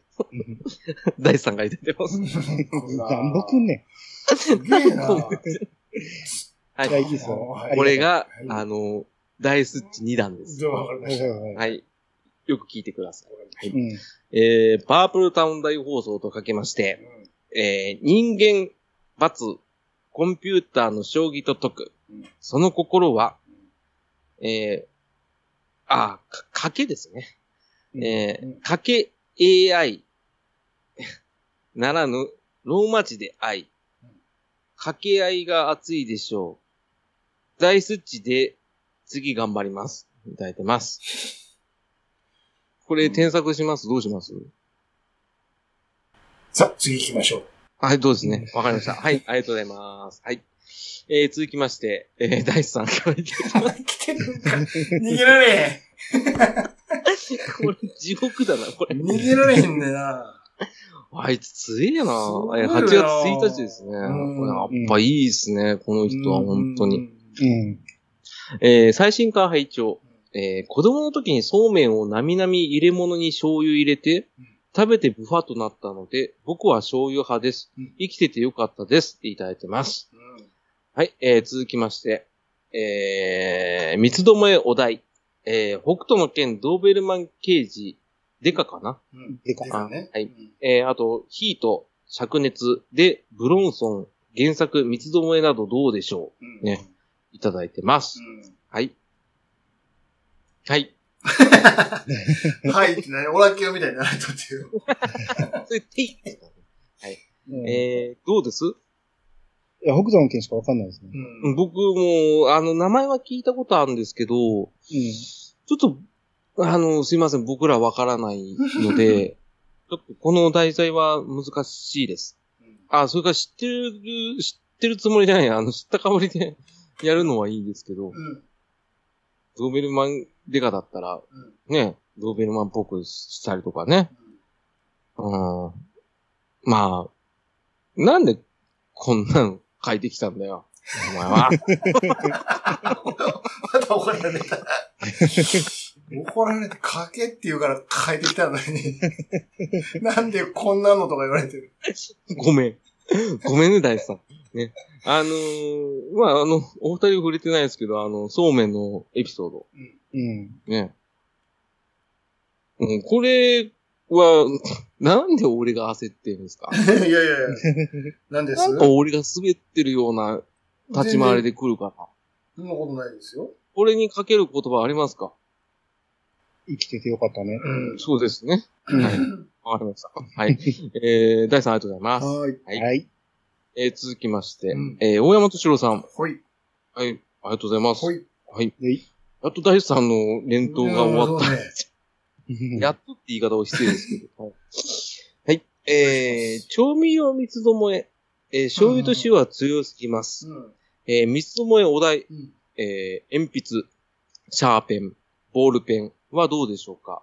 (laughs) 大地さんがいただいてます。なんぼくんねすげえな。はん。い。大事ですよ。はいこれが、はいあの、大スッチ2段です。わかりました。はいはいはい。はい。よく聞いてください。うん。えー、パープルタウン大放送とかけまして、えー、人間、罰、コンピューターの将棋と解く。うんその心は、えー、あ、か、賭けですね。えうんー、賭け AI ならぬ、ローマ字で愛。掛け合いが熱いでしょう。大スッチで次頑張ります。いただいてます。これ添削します？どうします？さあ、次行きましょう。はい、どうですね。わかりました。はい、ありがとうございます。はい。えー、続きまして、えー、大地さんからいきます。(laughs) 来てるんか。逃げられへ (laughs) これ、地獄だな、これん。。逃げられへんねんな。あいつ強えな。すごいえな8月1日ですね。やっぱいいですね、この人は本当に。うん。うん。えー、最新刊拝聴えー、子供の時にそうめんをなみなみ入れ物に醤油入れてうん、食べてブファとなったので、僕は醤油派ですうん。生きててよかったですっていただいてます。うんはい、えー、続きまして、えー、三つどもえお題、えー、北斗の剣ドーベルマン刑事、デカかな？うん。でかでかね。はい。うん。えー、あと、ヒート、灼熱で、ブロンソン、原作、三つどもえなどどうでしょう？ん。ねういただいてます。うん。はい。はい。(laughs) はいって何？オラキオみたいになられとってる。(laughs) それ、ていですかねうん。えー、どうです、いや、北斗の剣しかわかんないですね。うん僕も、あの、名前は聞いたことあるんですけど、うん。ちょっと、あの、すいません、僕らわからないので、(laughs) ちょっとこの題材は難しいです。あ、それから知ってる、知ってるつもりじゃない、あの、知ったかぶりでやるのはいいですけど、うん。ドーベルマンデカだったら、うんね、ドーベルマンっぽくしたりとかね。うん。まあ、なんでこんなの書いてきたんだよ。お前は。ま (laughs) た怒られた。怒られて、書けって言うから書いてきたのに。(laughs) なんでこんなのとか言われてる。ごめん。ごめんね、大地さん。ね。あのーまあ、あの、お二人触れてないですけど、あの、そうめんのエピソード。うん。ね。うん、これは、なんで俺が焦ってるんですか？(laughs) いやいやいや。なんです？なんか俺が滑ってるような立ち回りで来るから。そんなことないですよ。これにかける言葉ありますか？生きててよかったね。うん。そうですね。うんはい。わかりました。はい。えー、大さんありがとうございます。はい。はいはい。えー、続きまして、うんえー、大山敏郎さん。ほい。はい。ありがとうございます。ほい。はい。で、やっと大さんの連投が終わった。(laughs) やっとって言い方を失礼ですけど。はい。はい。えー、調味料三つどもえ。えー醤油と塩は強すぎます。うん。えー三つどもえお題、うん。えー鉛筆、シャーペン、ボールペンはどうでしょうか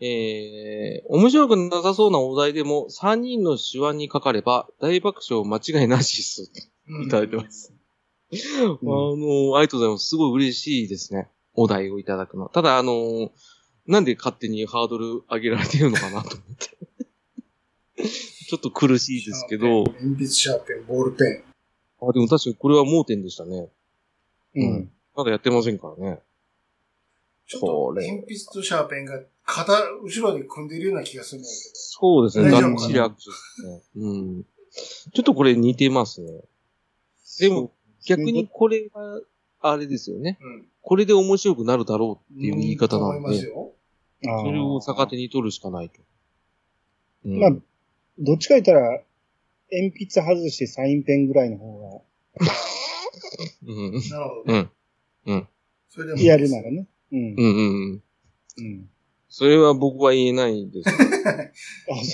えー、面白くなさそうなお題でも3人の手腕にかかれば大爆笑間違いなしです。うん。いただいてます。うんあの、ありがとうございます。すごい嬉しいですね。お題をいただくの。ただ、あの、なんで勝手にハードル上げられてるのかなと思って。(laughs) ちょっと苦しいですけど、鉛筆、シャーペン、ボールペン。あ、でも確かにこれは盲点でしたね。うん。まだやってませんからね。ちょっとこれ鉛筆とシャーペンが肩、後ろに組んでいるような気がするんだけそうですね。が大丈夫かな？っちり握手ですね。うん。ちょっとこれ似てますね。でも、逆にこれが、あれですよね。ど。うん。これで面白くなるだろうっていう言い方な思いので、ますよ。あーそれを逆手に取るしかないと。うんまあ、どっちか言ったら、鉛筆外してサインペンぐらいの方うん。なるほどね。うん。うん。それでもが、やるならね。うんう。んうんうん。うん。それは僕は言えないです。(laughs) あ、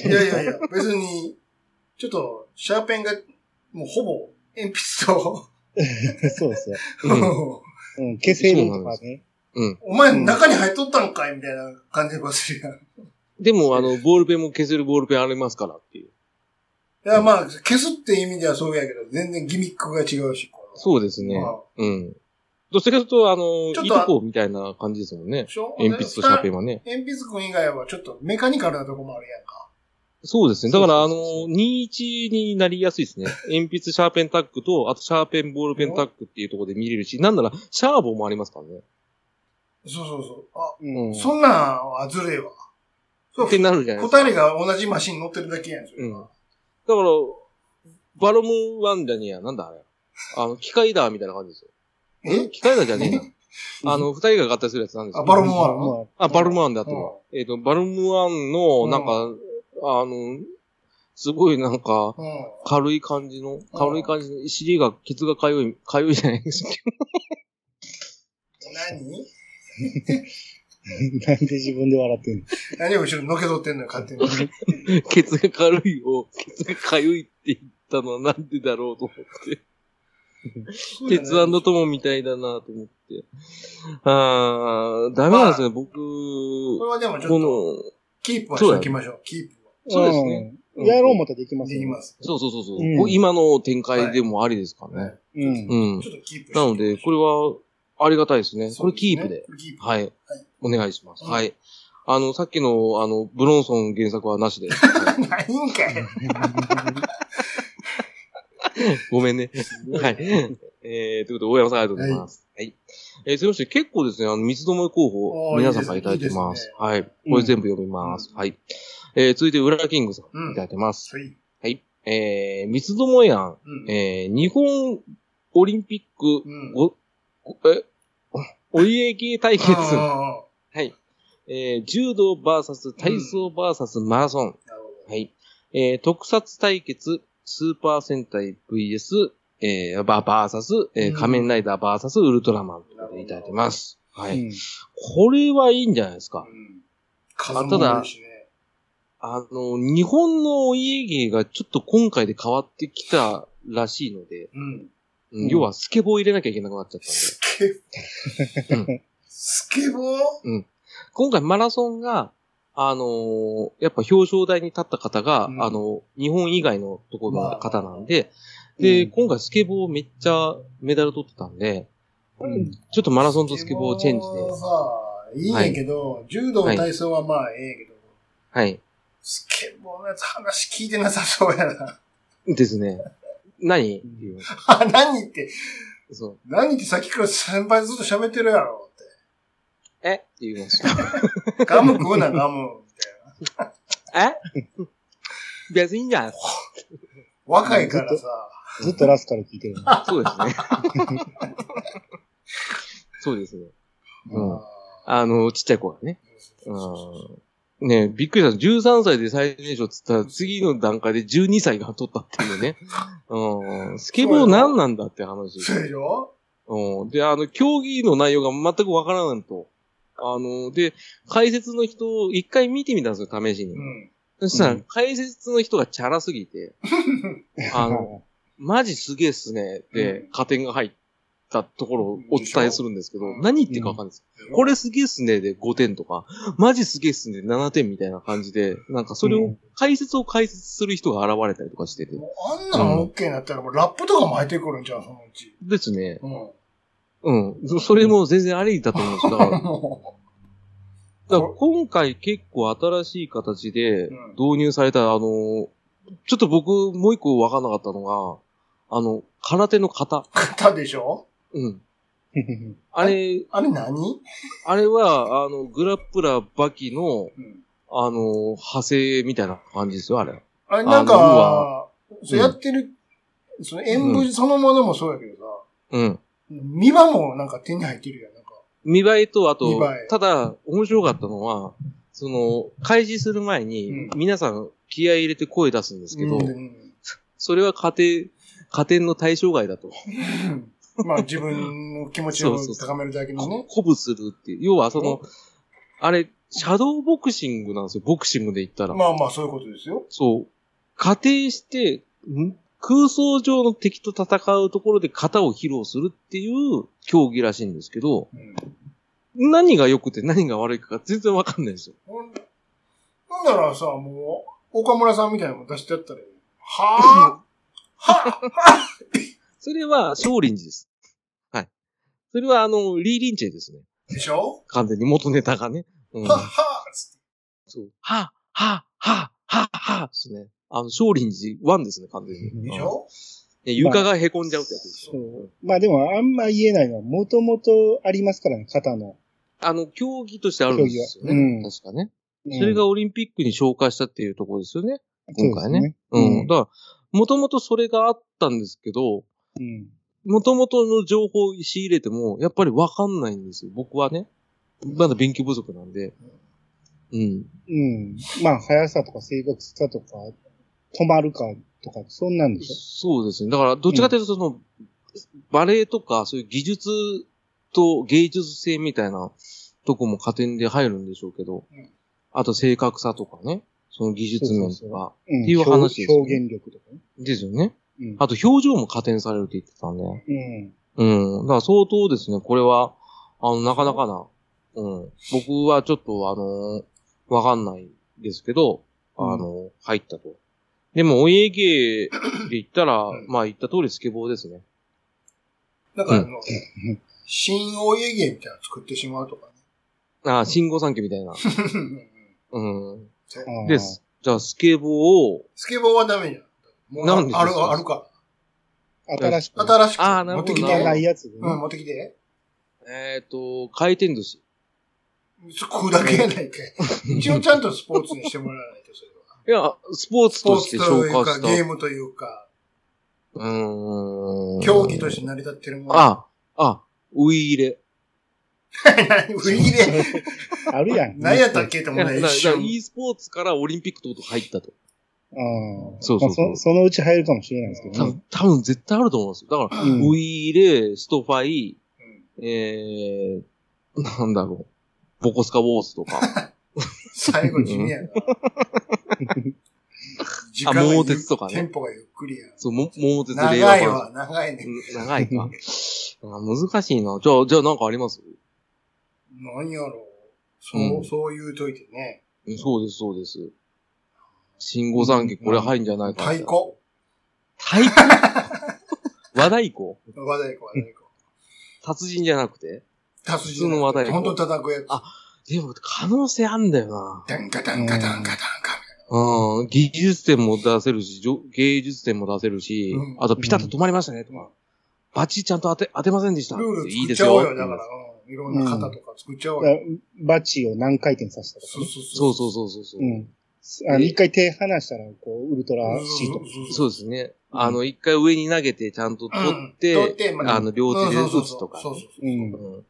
いやいやいや、別に、ちょっと、シャーペンが、もうほぼ、鉛筆と、(laughs) そうそう。(laughs) うんうん。消せるとかね。うん。お前中に入っとったんかいみたいな感じがするやん。いでも、あの、ボールペンも消せるボールペンありますからっていう。や、まあ、消すって意味ではそうやけど、全然ギミックが違うし。そうですねまあ。うん。どちらかというと、あの、ちょっといとこみたいな感じですもんね鉛筆とシャーペンはね。鉛筆君以外はちょっとメカニカルなとこもあるやんか。そうですね。だから、あのそうそうそう、21になりやすいですね。鉛筆、シャーペンタックと、あとシャーペン、ボールペンタックっていうところで見れるし、なんなら、シャーボもありますからね。そうそうそう。あ、うん。そんなんはずれえわ。そうってなるじゃないですか。二人が同じマシンに乗ってるだけやん、それは。だから、バロムワンダには、なんだあれ。あの、機械だ、みたいな感じですよ。え？機械だじゃねえな。あの、二人が合体するやつなんですよ。あバロムワンあ、バルムワンだと。えっ、と、バルムワンの、なんか、あの、すごいなんか、うん。軽い感じの、軽い感じの、尻が、ケツがかゆい、かゆいじゃないですか。何？(laughs) なんで自分で笑ってんの？何を後ろにのけ取ってんのよ、勝手に。(laughs) ケツが軽いを、ケツがかゆいって言ったのはなんでだろうと思って。鉄腕トモみたいだなと思って。あー、ダメなんですよ、僕、これはでもちょっ、ことの、キープはしておきましょう。キープは。そうですね。うんやろうもったらできますよできます。そうそうそうそう、うん今の展開でもありですからね。うん。うんち。ょっとキープなので、これは、ありがたいですね。これキープで。。キープ。はい。はいお願いします。うんはい。あの、さっきの、あの、ブロンソン原作はなしで。(laughs) ないんかい。(laughs) ごめんね。(laughs) はい。えー、ということで、大山さんありがとうございます。はい。えー、そして結構ですね、あの、三つどもえ候補、皆さんからいただいていいまですすねはい。これ全部読みます。はい。えー、続いて、浦ラキングさん、いただいてます。はい。はい。えー、三つどもえ案、うん。えー、日本オリンピック、うんえ、(laughs) お家芸対決。あはい。えー、柔道バーサス、体操バーサス、マラソン。ーなるほはい。えー、特撮対決、スーパー戦隊 VS、えー、ババーサス、えー、うん仮面ライダーバーサス、ウルトラマンということでいただいてます。はい。うんど。これはいいんじゃないですか。うん。数も多いしね。あの、日本のお家芸がちょっと今回で変わってきたらしいので、うん。うんうん。要はスケボー入れなきゃいけなくなっちゃったんで。スケ、うんスケボー？今回マラソンが、あのーやっぱ表彰台に立った方が、うん。あの、日本以外のところの方なんで、あで、うん。今回スケボーめっちゃメダル取ってたんで、うん。ちょっとマラソンとスケボーチェンジで。スケボー、さ、いいねんけど、柔道体操はまあええけど、はい。スケボーのやつ話聞いてなさそうやな。ですね。何？っていう。あ、何って、そう。何ってさっきから先輩ずっと喋ってるやろっえ？って言いました。て。(laughs) ガム食うな、ガム。みたいな。え？別にいいんじゃない？若いからさ、ずっとラスから聞いてる。(laughs) そうですね。(laughs) そうですね。うんああの、ちっちゃい子がね。うん。ねびっくりした。13歳で最年少っつったら、次の段階で12歳が取ったっていうね。(laughs) うん。スケボー何なんだって話。そうでしょうん。で、あの、競技の内容が全くわからないと。あの、で、解説の人を一回見てみたんですよ、試しに。うん。そしたらうん、解説の人がチャラすぎて、(laughs) あの、マジすげえっすね。で、うん加点が入ったところをお伝えするんですけど、うん何言ってるかわかんないです。これすげえっすねで5点とか、マジすげえっすねで7点みたいな感じで、なんかそれをうん、解説を解説する人が現れたりとかしてて。あんなの OK になったらもうラップとかも入ってくるんじゃん、そのうち。ですね。うん。うん。そそれも全然ありだと思うんですよ。だから、(laughs) 今回結構新しい形でうん導入された、あの、ちょっと僕もう一個わかんなかったのが、あの、空手の型。う、型でしょ？うん。(laughs) あれ、あれ何？あれは、あの、グラップラーバキの、うん。あの、派生みたいな感じですよ、あれ。あれなんか、そうやってる、その演舞そのものもそうやけどさ、うん。見場もなんか手に入ってるやん、なんか。見栄えと、あとただ、面白かったのは、その、開示する前に、うん皆さん気合い入れて声出すんですけど、うんそれは家庭、家庭の対象外だと。(laughs) (laughs) まあ自分の気持ちを高めるだけのね。鼓舞するっていう。要はその、あれ、シャドーボクシングなんですよ。ボクシングで言ったら。まあまあそういうことですよ。そう。仮定して、ん？空想上の敵と戦うところで型を披露するっていう競技らしいんですけど、うん何が良くて何が悪いかが全然わかんないんですよ。ほんならさ、もう、岡村さんみたいなのも出してやったらいい。はぁはぁ (laughs) それは少林寺です。はい。それはあの、リー・リンチェですね。でしょ？完全に元ネタがね。うんはっ。はぁつってそう。は、は、は、は、は、ですね。あの、少林寺1ですね、完全に。でしょ？ね床が凹んじゃうってやつですよ。そう。まあでも、あんま言えないのは、もともとありますからね、肩の。あの、競技としてあるんですよね。うん確かね。うんそれがオリンピックに紹介したっていうところですよね。今回ね。そうですうん。だから、もともとそれがあったんですけど、うん。もともとの情報を仕入れても、やっぱりわかんないんですよ。僕はね。まだ勉強不足なんで。うん。うん。まあ、速さとか正確さとか、止まるかとか、そんなんでしょ？そうですね。だから、どっちかというと、その、バレエとか、そういう技術と芸術性みたいなとこも加点で入るんでしょうけどうん、あと正確さとかね、その技術面とか、うん。っていう話ですよね表現力とかね。ですよね。うん。あと表情も加点されるって言ってたんで。うん。うん。だから相当ですね、これは、あの、なかなかな、うん。僕はちょっと、あの、わかんないですけど、あの、入ったと。でも、お家芸で言ったら、うんまあ言った通りスケボーですね。だからあの、新お家芸みたいなの作ってしまうとかああ、信号三家みたいな。ね。(laughs) うん。です。じゃあ、スケボーを、スケボーはダメじゃん。もうなんである、ですか？あるか新しく。ら。新しくあーなるほど持ってき今なて。いやつでね。うん、持ってきて。えっ、と、回転寿司。食うだけやないかい。(laughs) 一応ちゃんとスポーツにしてもらわないと、それは。いや、スポーツスポーツとしてというか、紹介した。ゲームというか、うーん。競技として成り立ってるもの。あ、あ、ウイ入れ。何ウイレ？(laughs) あるやん。何やったっけ？と思う一瞬。e スポーツからオリンピックってこと入ったと。うん。そうそうそうまあそそのうち入るかもしれないですけどね。多分、多分絶対あると思うんですよ。だから、うんウイ入れ、ストファイ、うんえー、なんだろう。ボコスカウォーズとか。(laughs) 最後地味やな。時間が桃鉄とかねテンポがゆっくりや。そう、も、桃鉄長いわ、長いね。うん長いか。(laughs) あ難しいな。じゃあ、じゃあなんかあります？何やろう。そう、うんそう言うといてね。うんそうです、そうです。信号三家これ入んじゃないか。太鼓。太鼓？(laughs) 和太鼓？和太鼓、和太鼓。達人じゃなくて？達普通の和太鼓本当に叩くやつ。あでも、可能性あんだよな。ダンカダンカダンカダンカ。うん。技術点も出せるし、じょ芸術点も出せるし、うんあとピタッと止まりましたね、とか。バッチリちゃんと当て、当てませんでした。ルールいいですよ。作っちゃおうよ、だから。うんいろんな型とか作っちゃおうよ。バッチを何回転させたとかそうね。そうそうそうそうそう。うん。あの一回手離したら、こう、ウルトラシート。そうですね。あの、一回上に投げて、ちゃんと取って、うん取ってまあの、両手で打つとか。そうそうそううん。うん。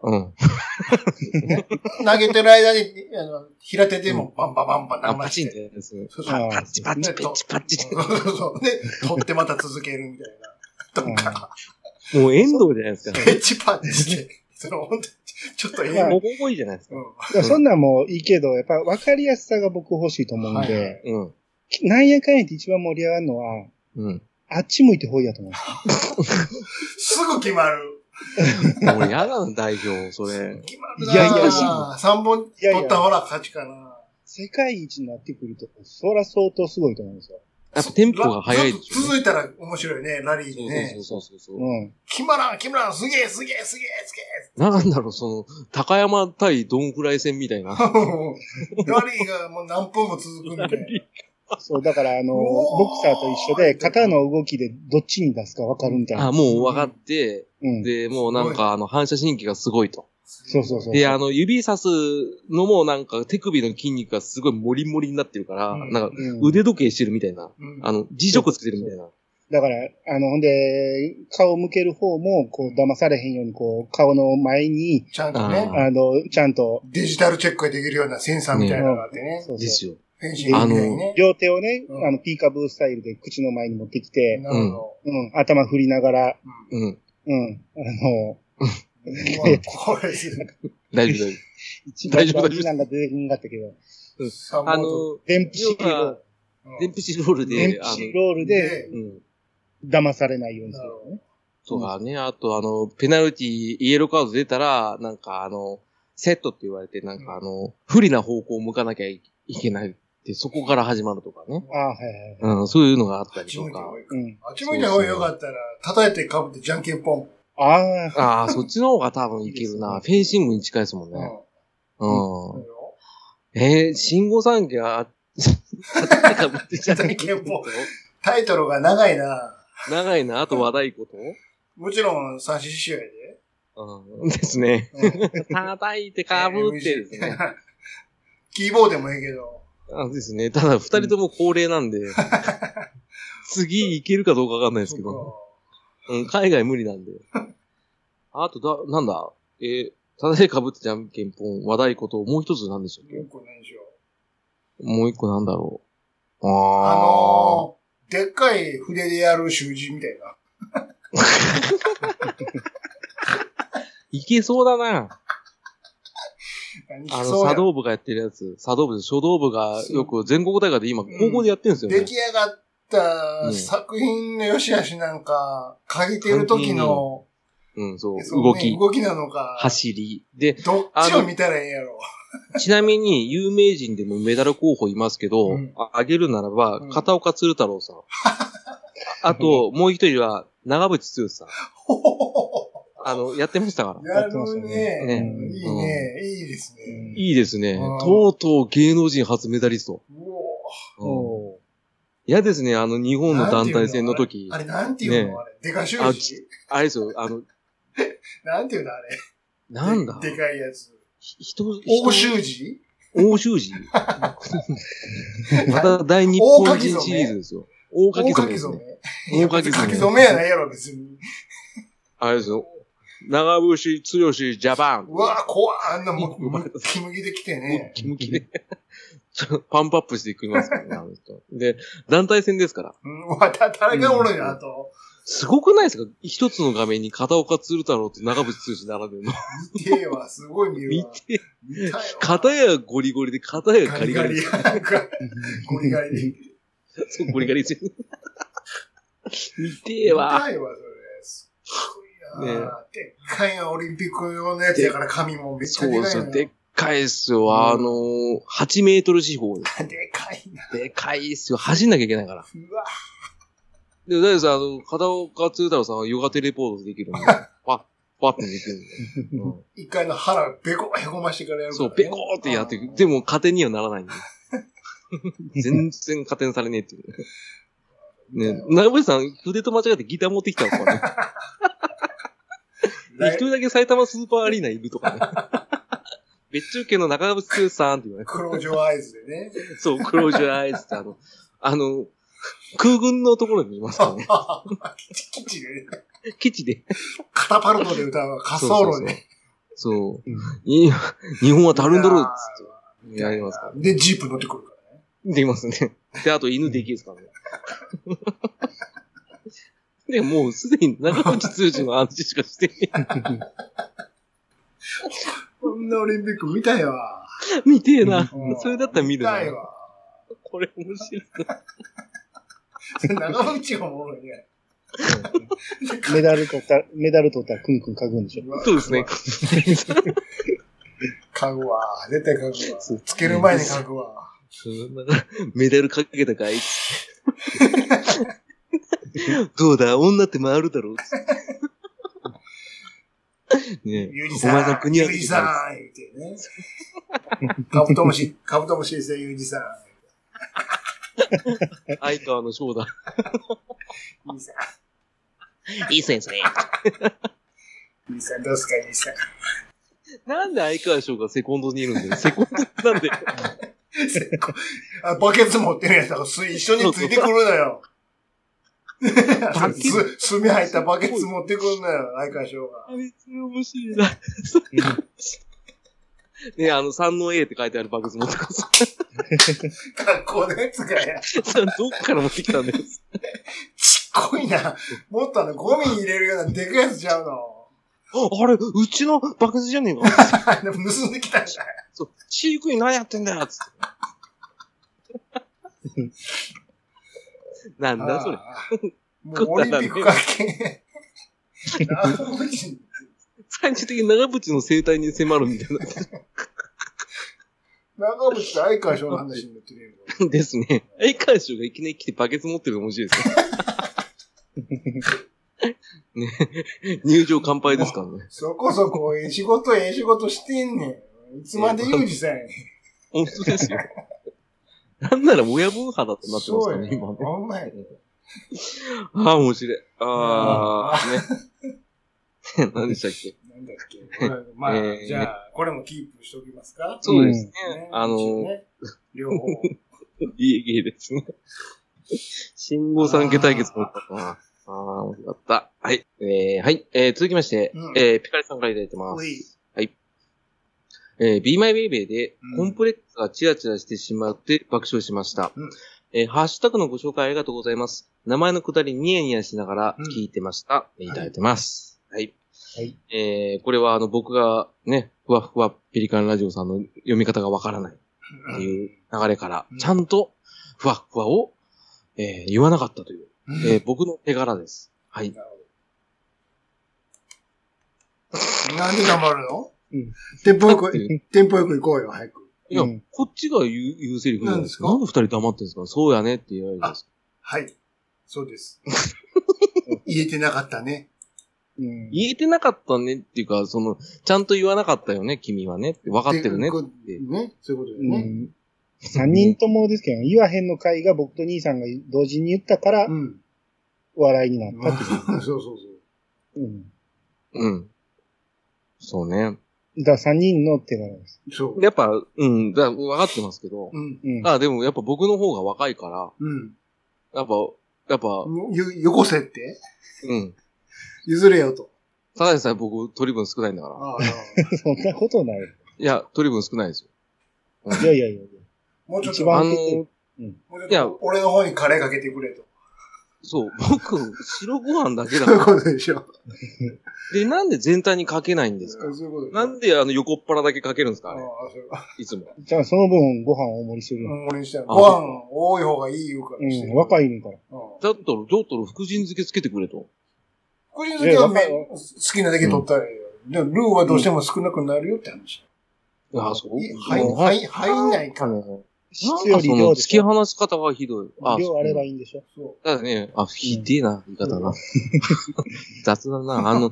うん。(laughs) 投げてる間に、あの、平手でもバンバンバンバンあ、流パチンっして。てやつね。そうそうあーパッチパッチ、ねペッチパッチ。そうそうそう。で、取ってまた続けるみたいな。とか、もうエンドじゃないですか。ペッチパッチして、その、本当にちょっとええまあもこもいいじゃないですか。ういやそんなんもいいけど、やっぱ分かりやすさが僕欲しいと思うんで、はいはいうん。なんやかんやって一番盛り上がるのは、うん。あっち向いてほいやと思う。(laughs) すぐ決まる。俺やだな、代表、それ。決まるな。いやいやいや3本取ったほら勝ちかな。世界一になってくると、そら相当すごいと思うんですよ。やっぱテンポが速いでしょ、ね。続いたら面白いね、ラリーでね。そうそうそうそう。うん。決まらん、決まらん、すげえ、すげえ、すげえ、すなんだろう、その、高山対ドンフライ戦みたいな。げえ。(laughs) ラリーがもう何分も続くんで。そう、だからあの、ボクサーと一緒で、肩の動きでどっちに出すか分かるみたいな。あ、もう分かって、うん。で、もうなんか、あの、反射神経がすごいと。そうそうそう。で、あの、指さすのもなんか手首の筋肉がすごいモリモリになってるから、うんなんかうん腕時計してるみたいな。うんあの、磁石つけてるみたいな。だから、あの、ほんで、顔向ける方も、こう、騙されへんように、こう、顔の前に、ちゃんとね、ああの、ちゃんと、デジタルチェックができるようなセンサーみたいなのがあってね。そうそうですよ。フェンシングみたいにね。両手をね、うんあの、ピーカブースタイルで口の前に持ってきて。うん、頭振りながら、うん。うん、あの、(laughs) 大丈夫大丈一番大丈夫大事なんか出てこなかったけど、夫。あの、デンプシーロデンプシーロールで、あのプシー、ロールでで、うん。騙されないようにするのね。とかね、あとあの、ペナルティ、イエローカード出たら、なんかあの、セットって言われて、なんかあの、不利な方向を向かなきゃいけないって、そこから始まるとかね。ああ、はいはいはい。うん、そういうのがあったりとか。あっち向いてほいよかったら、叩いてかぶってじゃんけんポン。ああ、ああ、そっちの方が多分いけるな。フェンシングに近いですもんね。うん。えー、信号三家は、タイトルが長いな。長いな、あと話題こと？もちろん、三子師匠やで。うん。ですね。うん叩いてかぶってですね。キーボードでもいいけど。あですね。ただ、二人とも高齢なんで、(laughs) 次行けるかどうかわかんないですけど、うん、海外無理なんで。(laughs) あとだ、なんだ、えー、ただでかぶってじゃんけんぽん、話題こと、もう一つ何でしたっけ？もう一個何しよう。もう一個なんだろう。ああのー、でっかい筆でやる習字みたいな。ー、(laughs) いけそうだな。あの、茶道部がやってるやつ、茶道部で書道部がよく全国大会で今、高校でやってるんですよね。出来上がったうん作品の良し悪しなんか、書いてる時の、うん、そう、その動き、ね動きなのか、走り。で、どっちを見たらええんやろ。(laughs) ちなみに、有名人でもメダル候補いますけど、うんああげるならばうん、片岡鶴太郎さん。あと、もう一人は、長渕剛さん。あの、やってましたから。やるね。ねいいね。いいですね。いいですねうん。とうとう芸能人初メダリスト。うお嫌ですね、あの、日本の団体戦の時。あれ、なんていうのねあれ。でか習あ字あれですよ、あの、(laughs) なんていうのあれ？なんだ？ででかいやつ。ひ人、大人習字？大習字 (laughs) また大日本人シリーズですよ。大書大き初めです書き初ね。め。大書き初め書き初めやないやろ、別に。あれですよ。長渕剛ジャパン。うわ怖い。あんなもう、ムッキムキで来てムッね。(laughs) キムキで。(laughs) パンプアップしてくりますからね、あの人。で、団体戦ですから。うん、うわ、だ誰がおるんや、あと。すごくないですか？一つの画面に片岡鶴太郎と長渕剛並べるの。見てえわ、すごい見る見わ。て、見たよ。片やゴリゴリで、片やガリガリで。ゴリガリで。(laughs) そう、ゴリガリ。見てえわ。見たいわ、それ。でっかいな、オリンピック用のやつやから、髪もめっちそうそう、ゃでかいな。でっかいっすよ。あのー、8メートル四方 (laughs) で。でかいな。でかいっすよ。走んなきゃいけないから。うわ、で、大丈夫です。あの、片岡鶴太郎さんはヨガテレポートできるんで、(laughs) パッ、パッてできるんで。うん一回の腹、べこ、へこましてからやるから、そう、ね。ペコーってやっていく。でも、加点にはならないんで。(laughs) 全然加点されねえっていう。ね、長渕さん、筆と間違えてギター持ってきたのかね。で一人だけ埼玉スーパーアリーナいるとかね。(laughs) 別中継の中渕剛さんって言われて。黒状合図でね。そう、クロージュアイズってあの、あの、空軍のところにいますからね。基地でね。基地で。カタパルトで歌う滑走路で。そう。日本はタルンドローっつってやりますから。で、ジープ乗ってくるからね。できますね。で、あと犬できるですからね。で、もうすでに長渕剛の話しかしてねこんなオリンピック見たいわ。え。見てえなう。んそれだったら見るな見たい。わ。これ面白いな。長渕がおもろいね。メダル取った、メダル取ったらくんくん書くんでしょ。そうですね。書くわ。絶対書くわそう。つける前に書くわ。(laughs) メダルかけたかい (laughs) どうだ？女って回るだろう？ねゆうじお前さんさん、ゆうじ国はさん、言うてね。カブトムシ、カブトムシですよ、ゆうじさん。相川のショーだ。ゆうじさん。いい先生。ゆうじさん、どうすか、ゆうじさん。なんで相川翔がセコンドにいるんだよ。セコンドなんで。(laughs) あバケツ持ってるやつだから、す一緒についてくるのよ。バケツす、炭入ったバケツ持ってくるのよ、相川翔が。あれ、それ面白いな。(laughs) ねあの、三の A って書いてあるバグズ持ってます。学校のやつがや。どっから持ってきたんですこいな。もっとあの、ゴミに入れるようなでかいやつちゃうの。あれ、うちのバグズじゃねえか。(laughs) でも盗んできたんじゃん。そう、飼育員何やってんだよ、つって。なんだそれ。もうオリンピック関係。長渕最終的に長渕の生態に迫るみたい長渕と相川翔の話になってるよ。な。ですね。相川翔がいきなり来てバケツ持ってるの面白いですね。ね入場乾杯ですからね。そこそこ、ええ仕事、ええ仕事してんねん。いつまで言うじさんやねん。本当ですよ。なんなら親分派だとなってますからね、今ね。ほんまやね。ああ、面白い。ああ、ね。(laughs) 何でしたっけ？なんだっけ？まあ、えーじゃあ、これもキープしときますか？そうですね。ねあの一応ね両方。いい芸ですね。信号三家対決もあったな。ああー、面白かった。はい。えー、はい。えー、続きまして、うんえー、ピカリさんからいただいてます。えー、Be My Baby でうん、コンプレックスがチラチラしてしまって爆笑しました。うんえーハッシュタグのご紹介ありがとうございます。名前のくだりニヤニヤしながら聞いてました。いただいてます。はい。はい。えー、これはあの僕がね、ふわふわペリカンラジオさんの読み方がわからないっていう流れからうん、ちゃんとふわふわを、えー言わなかったという、うんえー僕の手柄です。はい。なるほどなんで黙るの？うんテンポよくテンポよく行こうよ、早く。いや、うんこっちが言う、言うセリフなんですか？何なんで二人黙ってんですか？そうやねって言われるんですか？はい。そうです。(laughs) 言えてなかったね。うん。言えてなかったねっていうか、その、ちゃんと言わなかったよね、君はねって。分かってるねこって。ね、そういうことだよね。うん。三人ともですけど、言わへんの会が僕と兄さんが同時に言ったからう、ん。笑いになったっていう。(laughs) そうそうそう。うん。うん。そうね。だ三人の手柄です。そう。やっぱ、うん、だ分かってますけど。うん。うん。あ、でもやっぱ僕の方が若いから、うん。やっぱ、やっぱ、ゆ、よこせってうん。譲れよと。ただでさえ僕、取り分少ないんだから。ああ (laughs) そんなことない。いや、取り分少ないですよ。いやいやいやいや。もうちょっと、あ一番の、いやもうちょっと俺の方にカレーかけてくれと。そう、僕、白ご飯だけだそういうから。ことでしょ。で、なんで全体にかけないんですか？そういうことなんであの横っ腹だけかけるんですかあああれ。そういつも。じゃあその分ご飯大盛りするよ。うん俺にしたら、あご飯多い方がいい言うからしてうん。る。若いねんから。うん。だったら、だったら福神漬けつけてくれと。これだけは好きなだけ取ったらいいよ。でもルーはどうしても少なくなるよって話。ああ、そう？いはい、はい、入んないから。ね。質より量でしょ。放し方がひどい。あ量あればい。いいんでしょ。そただね、あ、ひでえな、言い方な。(laughs) 雑だな。あの、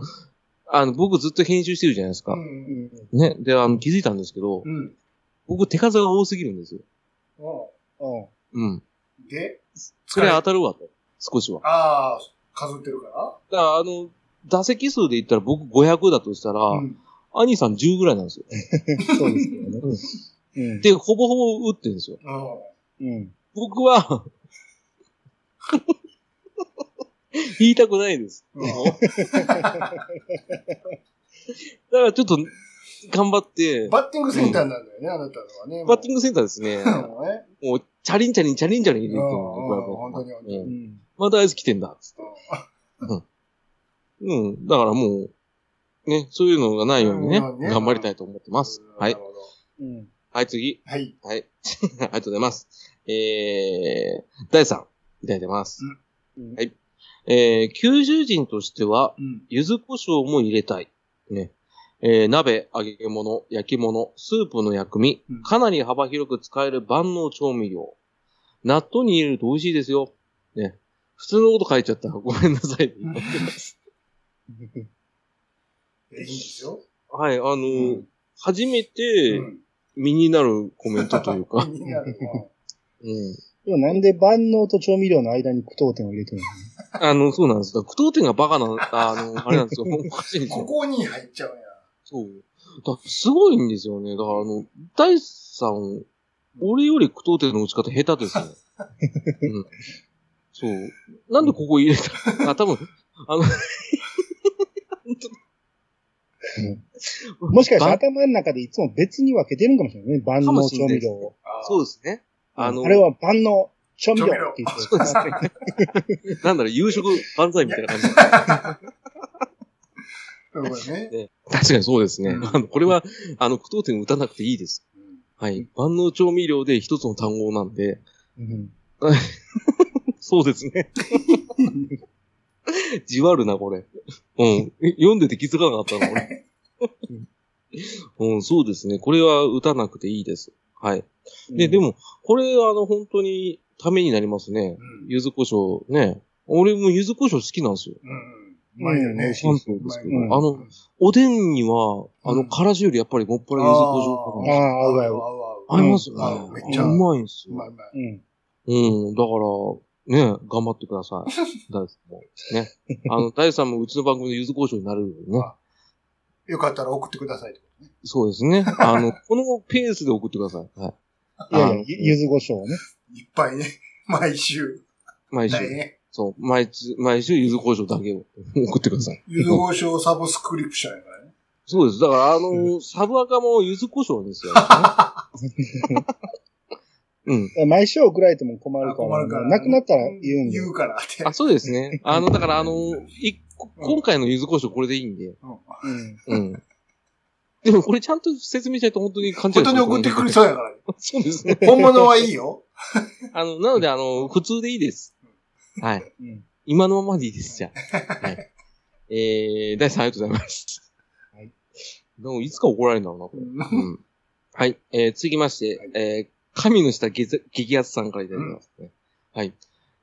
あの、僕ずっと編集してるじゃないですう。かう。。うんん。ね。で、あの、気づいたんですけど、うん。僕手数が多すぎるんですよ。ううん。うん。ん。で、それ当たるわと。少しは。ああ、数ってるから？だから、あの、打席数で言ったら僕500だとしたら、うん。兄さん10ぐらいなんですよ。(laughs) そうですけどね。うん。で、ほぼほぼ打ってるんですよ。うん。うん。僕は、(laughs) 言いたくないです。うん (laughs) だからちょっと、頑張って、バッティングセンターなんだよね、あなたのはね。バッティングセンターですね。もう、チャリンチャリン、チャリンチャリン入れてるうんのうん本当に本当にううんん。またあいつ来てんだ。つってうんうん。だからもう、ね、そういうのがないようにね、うんね頑張りたいと思ってます。はいなる。ほどうん。はい、次。はい。はい。(laughs) ありがとうございます。えー、第3。いただいてます。うんはい。えー、九州人としては、うん。柚子胡椒も入れたい。ね。えー、鍋、揚げ物、焼き物、スープの薬味うん、かなり幅広く使える万能調味料。納豆に入れると美味しいですよ。ね。普通のこと書いちゃったらごめんなさい。うん (laughs) いいんですよ。はい、あのーうん初めてうん身になるコメントというか、(laughs) 気になるわうん。でもなんで万能と調味料の間に句読点を入れてるあの、そうなんです。だから句読点がバカな、あの、あれなんですよ。おかしいんですこよ。こに入っちゃうんや。そう。だすごいんですよね。だからあの、大地さん、俺より句読点の打ち方下手ですよ。(laughs) うん。そう。なんでここ入れた？あ、多分、あの、のもしかしたらば頭の中でいつも別に分けてるんかもしれないね。万能調味料を。そうですね。あの、あれは万能調味料って言ってそうですね。(laughs) なんだろう、夕食万歳みたいな感じ。ね。ね確かにそうですね。うんあの、これは、あの、句読点打たなくていいです。うんはい。万能調味料で一つの単語なんで、うん (laughs) そうですね。(laughs) じわるな、これ。うん。読んでて気づかなかったな、俺。(laughs) うん、そうですね。これは打たなくていいです。はい。で、で、も、これ、あの、本当にためになりますね。うん柚子胡椒、ね。俺も柚子胡椒好きなんですよ。うん。うまいよね。関東ですけど。うんあの、おでんには、あの、うんからしよりやっぱりもっぱら柚子胡椒かな。ああ、合う合う。合う合いますよね。うんめっちゃうまいんですよ。うまいうまい。うん。うん。だから、ね、頑張ってください。大地さんも。ね。あの、大地さんもうちの番組の柚子胡椒になるようにね。(laughs) よかったら送ってくださいってことね。そうですね。あの、(laughs) このペースで送ってください。はい。いやいやゆゆず胡椒をね。いっぱいね。(laughs) 毎週。毎週。ね。そう。毎週、毎週柚子胡椒だけを送ってください。ゆず胡椒サブスクリプションやからね。そうです。だから、あの、サブアカも柚子胡椒ですよ、ね。うん。毎週送られても困るから。困るから。なくなったら言うんで。言うからって。あ、そうですね。(laughs) あの、だから、あの、い今回の柚子胡椒これでいいんで。うんうん。うん。でもこれちゃんと説明しないと本当に勘違い本当に送ってくれそうやから。(laughs) そうですね。本物はいいよ。(laughs) あの、なので、あの、普通でいいです。はい。うん。今のままでいいです、じゃあ。はい。えー、大さんありがとうございます。はい。でも、いつか怒られるんだろうな、これ。うん。はい。えー、続きまして、はいえー、神の下激激アツさんからいただきますね。はい。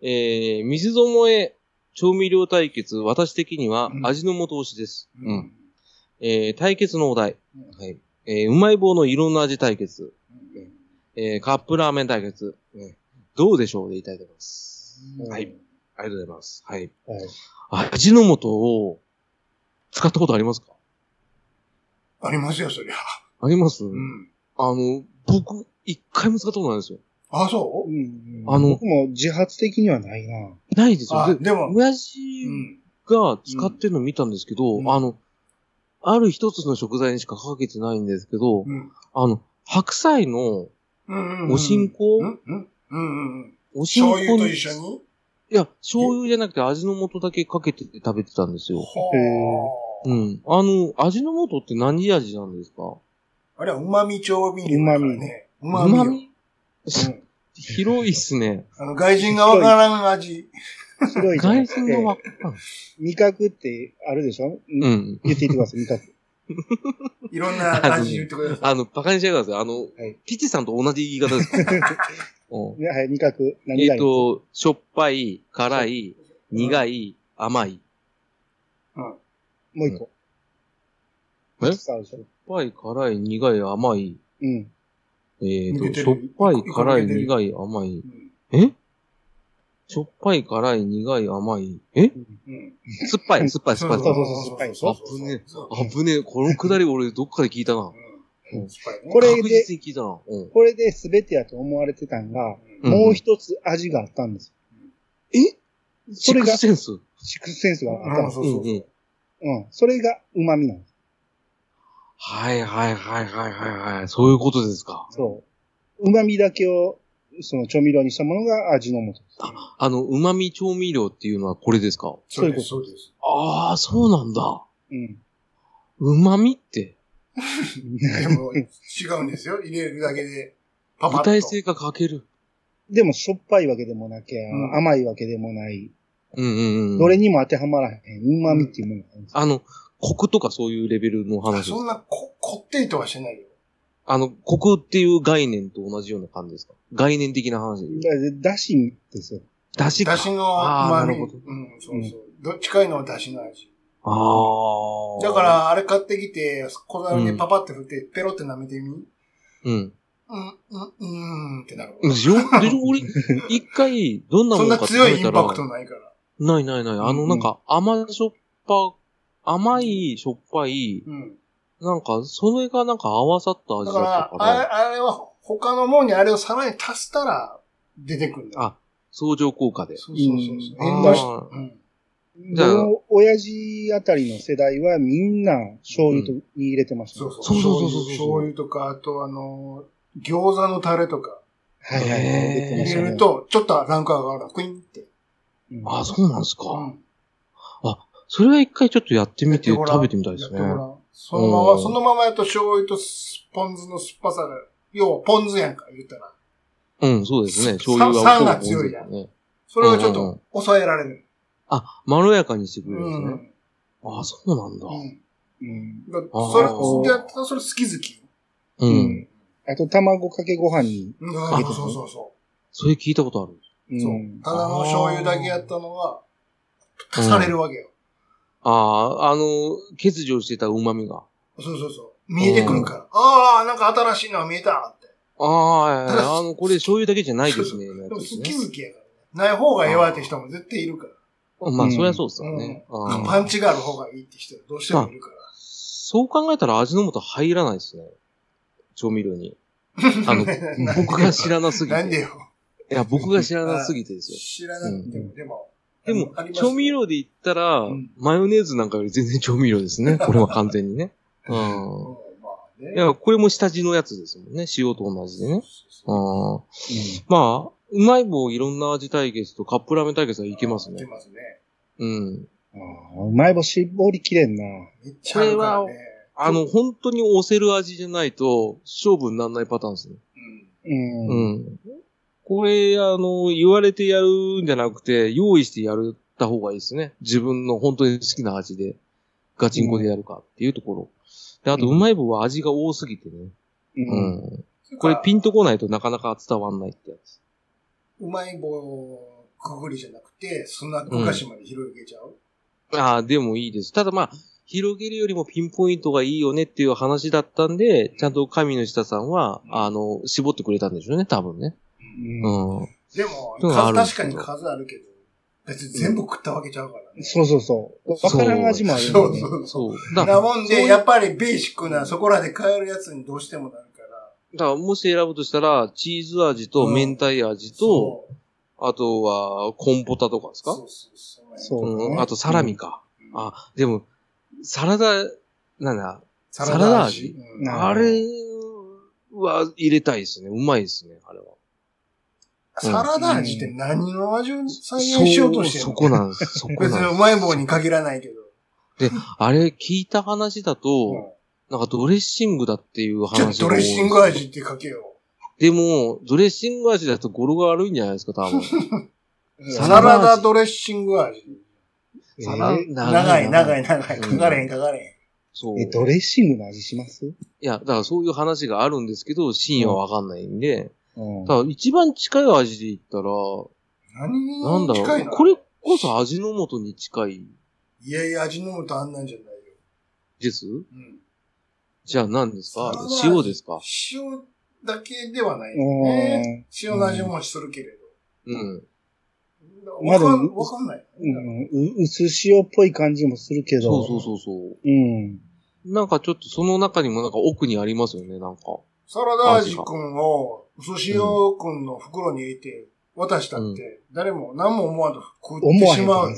えー、水染え調味料対決、私的にはうん味の素推しです。ううん。。えー、対決のお題。うんはい。えー、うまい棒のいろんな味対決。うんえー、カップラーメン対決。ねどうでしょうでいただいてます。うんはい。ありがとうございます。はい。はい。味の素を使ったことありますか？ありますよ、そりゃ。あります、うん。あの、僕、一回も使ったことないんですよ。あ、そう？うんあの僕も自発的にはないな。ないですよ。あ、ででも、親う父ん。が使ってるの見たんですけど、うんあの、ある一つの食材にしかかけてないんですけど、うん。あの、白菜のうん。おしんこ、うんうんうんうん。おしんこ醤油とに一緒に？いや、醤油じゃなくて味の素だけかけて食べてたんですよ。はうあ。ん。あの、味の素って何味なんですか？あれは旨味調味料だからね。う旨味よ。まみ？うん広いっすね。あの、外人がわからん味。白いじゃな外くて人がわからん。味覚ってあるでしょ？うん。言っていってください、味覚。(laughs) いろんな味言ってください。あの、バカにしないでください。あの、はいピチさんと同じ言い方です。(laughs) うんねはい、味覚。何えっ、があります？と、しょっぱい、辛い、苦い、甘い。うん。もう一個。え？しょっしょ？っぱい、辛い、苦い、甘い。うん。えっ、と、抜けてるしょっぱい、辛い、苦い、甘い。うんえ？しょっぱい、辛い、苦い、甘い。え？うん。酸っぱい、酸っぱい、酸っぱい。そうそうそう酸っぱいあぶねあぶねえ。このくだり俺どっかで聞いたな。うん。これ確実に聞いたな。うん。これで全てやと思われてたんが、うんもう一つ味があったんですえ？それがシックスセンス？よ。シックスセンスがあったんですそうそうそううんうんうん。それが旨味なんです。はいはいはいはいはいはい。そういうことですか。そう。旨味だけを、その調味料にしたものが味の素です。あの、旨味調味料っていうのはこれですか？そうです、そうです。ああ、そうなんだ。うん。旨味って、(laughs) でも、違うんですよ。入れるだけで、パパッと。具体性が欠ける。でもしょっぱいわけでもなきゃ、うん甘いわけでもない。うんうんうん。どれにも当てはまらへん。旨味っていうものがあるんですよあの、コクとかそういうレベルの話そんなこ、こってりとはしてないよ。あの、コクっていう概念と同じような感じですか？概念的な話で。だしですよ。だしか。だしのあー旨味。なるほどうん、そうそう。どっちかいのはだしの味。ああ。だか、ら、あれ買ってきて、小皿にパパって振って、ペロって舐めてみ。うん。うん、うん、うんってなる。でしょ？でしょ？俺、一回、どんなそんなものかって強いインパクトないから。ないないない。あの、うんうんなんか、甘しょっぱ、甘い、しょっぱい、うん。なんか、それがなんか合わさった味だっただから、かあれ、ら、あれは他のもんにあれをさらに足したら出てくるんだよ。あ、相乗効果で。そうそうそうそう。うん遠慮しうん。じゃあ僕の親父あたりの世代はみんな醤油とに入れてました、そうそう。そうそうそうそう醤油とか、あとあの、餃子のタレとかはいはいはい。入れる。と、ちょっとランク上がる。クイーンって。うんあ、そうなんですか。うん。それは一回ちょっとやってみて食べてみたいですねそのまま、うんそのままやと醤油とポン酢の酸っぱさが、要はポン酢やんか、言ったら。うん、そうですね。さ醤油は酸が強いじゃんね。それをちょっと抑えられる。あ、まろやかにしてくれるんうん。ですね。あ、そうなんだ。うん。それ、じゃあそれ好き好き。う。うんん。あと、卵かけご飯に。うん、あそうそうそうそそれ聞いたことある。そうんただの醤油だけやったのが、足されるわけよ。ああ、あの、欠如してた旨味が。そうそうそう。見えてくるから。ああ、なんか新しいのが見えたって。ああ、あの、これ醤油だけじゃないですね。好き好きやからね。ない方がええわって人も絶対いるから。まあ、うんそりゃそうですよね。パンチがある方がいいって人はどうしてもいるから。そう考えたら味の素入らないですね。調味料に。(laughs) あの、僕が知らなすぎて。なんでよ。いや、僕が知らなすぎてですよ。知らなくても、でも。でも調味料で言ったら、うんマヨネーズなんかより全然調味料ですね。(laughs) これは完全にね。ううんいや、これも下地のやつですもんね。塩と同じでね。そううん。まあ、うまい棒いろんな味対決とカップラーメン対決はいけますね。いけますね。うん。うまい棒絞りきれんな。めっちゃあるからね。あの、本当に押せる味じゃないと、勝負にならないパターンですね。うん。うん。うん。これ、あの、言われてやるんじゃなくて、用意してやった方がいいですね。自分の本当に好きな味で、ガチンコでやるかっていうところ。で、あと、うんうまい棒は味が多すぎてね。う。うんん。これピンとこないとなかなか伝わんないってやつ。うまい棒くぐりじゃなくて、スナック菓子まで広げちゃう。ああ、でもいいです。ただまあ、広げるよりもピンポイントがいいよねっていう話だったんで、ちゃんと神の下さんは、あの、絞ってくれたんでしょうね、多分ね。うんうん。でも、数確かに数あるけど、別に全部食ったわけちゃうからね。そうそうそう。わからん味もあるそうよね。そうそう。そう。だなもんで、そういうやっぱりベーシックな、そこらで買えるやつにどうしてもなるから。だからもし選ぶとしたら、チーズ味とうん明太味と、そうあとは、コンポタとかですか？そうそうそう。そううん、あとサラミか。うんあ、でも、サラダ、なんだ、サラダ味うんなあれは入れたいですね。うまいですね、あれは。サラダ味って何の味を再現しようとしてるの？そこなんです。そこなんで (laughs) うまい棒に限らないけど。す。あれ聞いた話だと、なんかドレッシングだっていうじゃあ話が多いドレッシング味って書けよでも、ドレッシング味だと語呂が悪いんじゃないですか、多分。(laughs) う。サラダドレッシング味。サラえ長い長いい。長い。うん書かれへん書かれへん。そう。え、ドレッシングの味します？いや、だからそういう話があるんですけど、真意はわかんないんで、うん。だから一番近い味で言ったら、何なんだに近いの？ろう。これこそ味の素に近いいやいや、味の素あんなんじゃないよ。です？うん。じゃあ何ですか？塩ですか？塩だけではないよね。う塩の味もするけれうん。ど。わかん、まだわかんない。ん。う薄塩っぽい感じもするけど。そうそうそうそう。うん。なんかちょっとその中にもなんか奥にありますよね、なんか。サラダ味くんを、寿司塩くんの袋に入れて渡したって、誰も何も思わんと食ってしまう。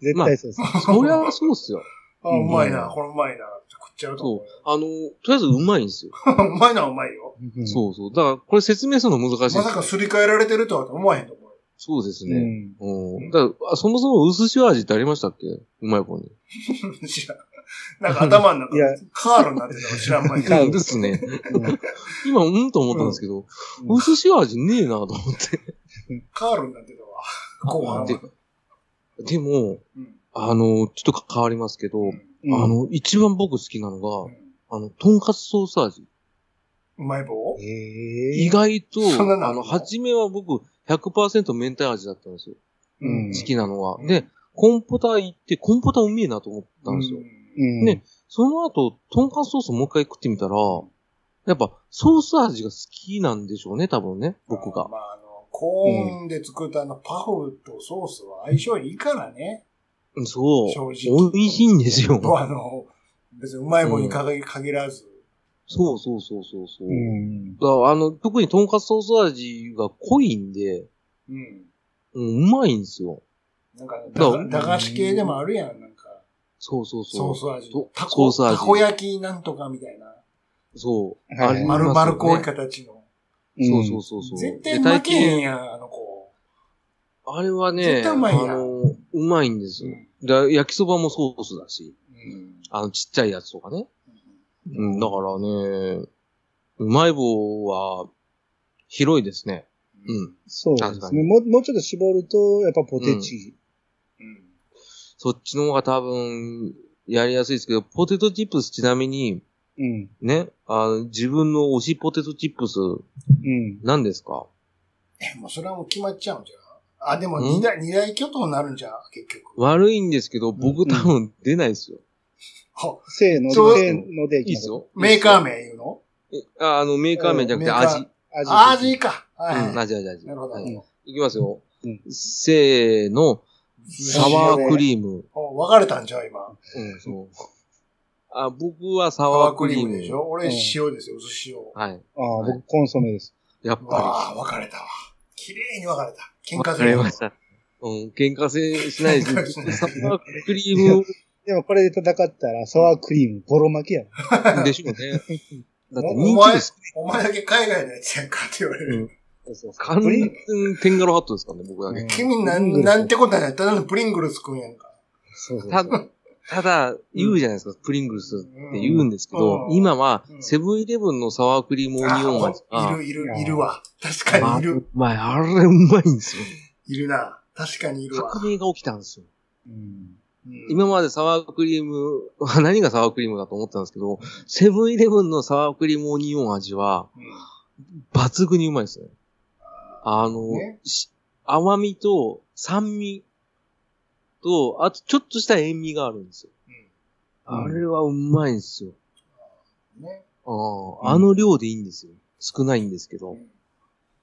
絶対そうです。そりゃそうっすよ。(laughs) あ、うまいな、これうまいなって食っちゃうと思そう。あの、とりあえずうまいんですよ。う。(laughs) うまいのはうまいよ。うんそうそう。だからこれ説明するの難しいまさかすり替えられてるとは思わへんと思う。そうですうね。ん。うん。だからあそもそも薄塩味ってありましたっけ？うまい棒に。(laughs) 知らん (laughs) なんか頭の中カールになってたの知らん間に。カールですね。うん今、うんと思ったんですけど、うんお寿司味ねえなと思って。カールになってたわ。後半は。ででも、うんあの、ちょっと変わりますけど、うんうんあの、一番僕好きなのが、うんあの、とんかつソース味。うまい棒？え意え。外と、あるの？初めは僕100%明太味だったんですよ。うん好きなのは。うんで、コンポタ行って、コンポタうめえなと思ったんですよ。うん。ねその後、とんかつソースもう一回食ってみたら、やっぱ、ソース味が好きなんでしょうね、多分ね、僕が。まあ、あの、高温で作ったあの、パフとソースは相性いいからね。そう。正直美味しいんですよ。と (laughs) あの、別にうまい棒に限限らず。そうそうそうそうそう。うん。だからあの、特にとんかつソース味が濃いんで、うん。うん、うまいんですよ。なんか、駄菓子系でもあるやん、なんか。そうそうそう。ソース味と。たこ、ソース味たこ焼きなんとかみたいな。そう。はい丸丸こうい形の。そうそうそうそう。絶対で負けへんやん、あの子。あれはね、絶対うまいやんあの、うまいんですよ。焼きそばもソースだし、うんあのちっちゃいやつとかね。うん、だからね、うまい棒は、広いですね。うん。そうですね。もう、もうちょっと絞ると、やっぱポテチ。うんそっちの方が多分、やりやすいですけど、ポテトチップスちなみに、うん。ね、あの自分の推しポテトチップス、うん。何ですか？え、もうそれはもう決まっちゃうんじゃん。あ、でもん？二大、二大巨頭になるんじゃん、結局。悪いんですけど、僕うん多分出ないですよ。はせーの、そうせーのでいいいです。よ。メーカー名名言うの？ああの、メーカー名じゃなくて味。味。あ味か。はいうん、はい。味味味。なるほど。はいいきますよ。うんせーの、サワークリーム。お分かれたんじゃう、今。うん、そう。あ、僕はササワワークリーークリーム。ムでしょ？俺うん塩ですよ、薄塩。はい。ああ、はい僕コンソメです。やっわぱあ、分かれたわ。綺麗に分かれた。り。喧嘩わかりました。うん、喧嘩せしないし、サワークリー (laughs) でもこれで戦ったら、サワークリーム、ボロ負けやろ。ムでしょうね。(laughs) だってお前人気です。お前だけ海外のやつやんかって言われる。そうそうそう完全テンガロハットですからね、僕だけ。うん君なん、なんてことない。ただのプリングルス食うんやんか。そうそうたただ、言うじゃないですか、プリングルスって言うんですけど、うん今はう、んセブンイレブンのサワークリームオニオン味いるいる、いるわ。確かあにいる。うまい、あれうまいんですよ。いるな。確かにいるわ。革命が起きたんですよ。うんうん今までサワークリーム、何がサワークリームだと思ってたんですけど、セブンイレブンのサワークリームオニオン味は、抜群にうまいですね。あの、ねし甘みと酸味と、あとちょっとした塩味があるんですよ。うんあれはうまいんですよ。うんね。あああの量でいいんですよ。少ないんですけど。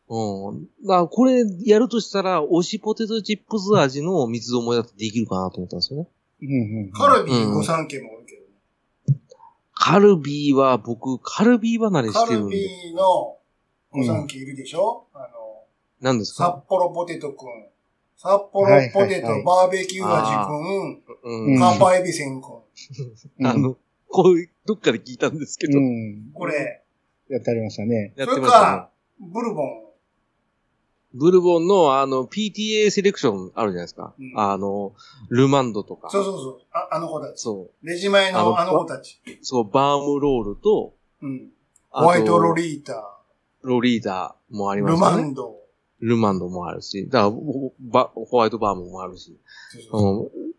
うん。だからこれやるとしたら、推しポテトチップス味の三つどもえだってできるかなと思ったんですよね。うんうん。カルビー御三家もおるけどね。カルビーは僕、カルビー離れカルしてるんで。ビーの御三家いるでしょ？あの、何です札か幌ポテトくん。札幌ポテトはいはいはいバーベキュー味くん。うん。うんカッパエビセンくん。うんあの、こういう、どっかで聞いたんですけど、うん。これ、やってありましたね。やっそれてましたねか。、ブルボン。ブルボンのあの、PTA セレクションあるじゃないですか。うんあの、ルマンドとか。そうそうそう。ああの子たち。そレジ前あののあの子たち。う。そう、バームロールと、うん。あとホワイトロリータ。ロリーダーもありますルね。マンド。ルマンドもあるし、だからホバホワイトバームもあるし、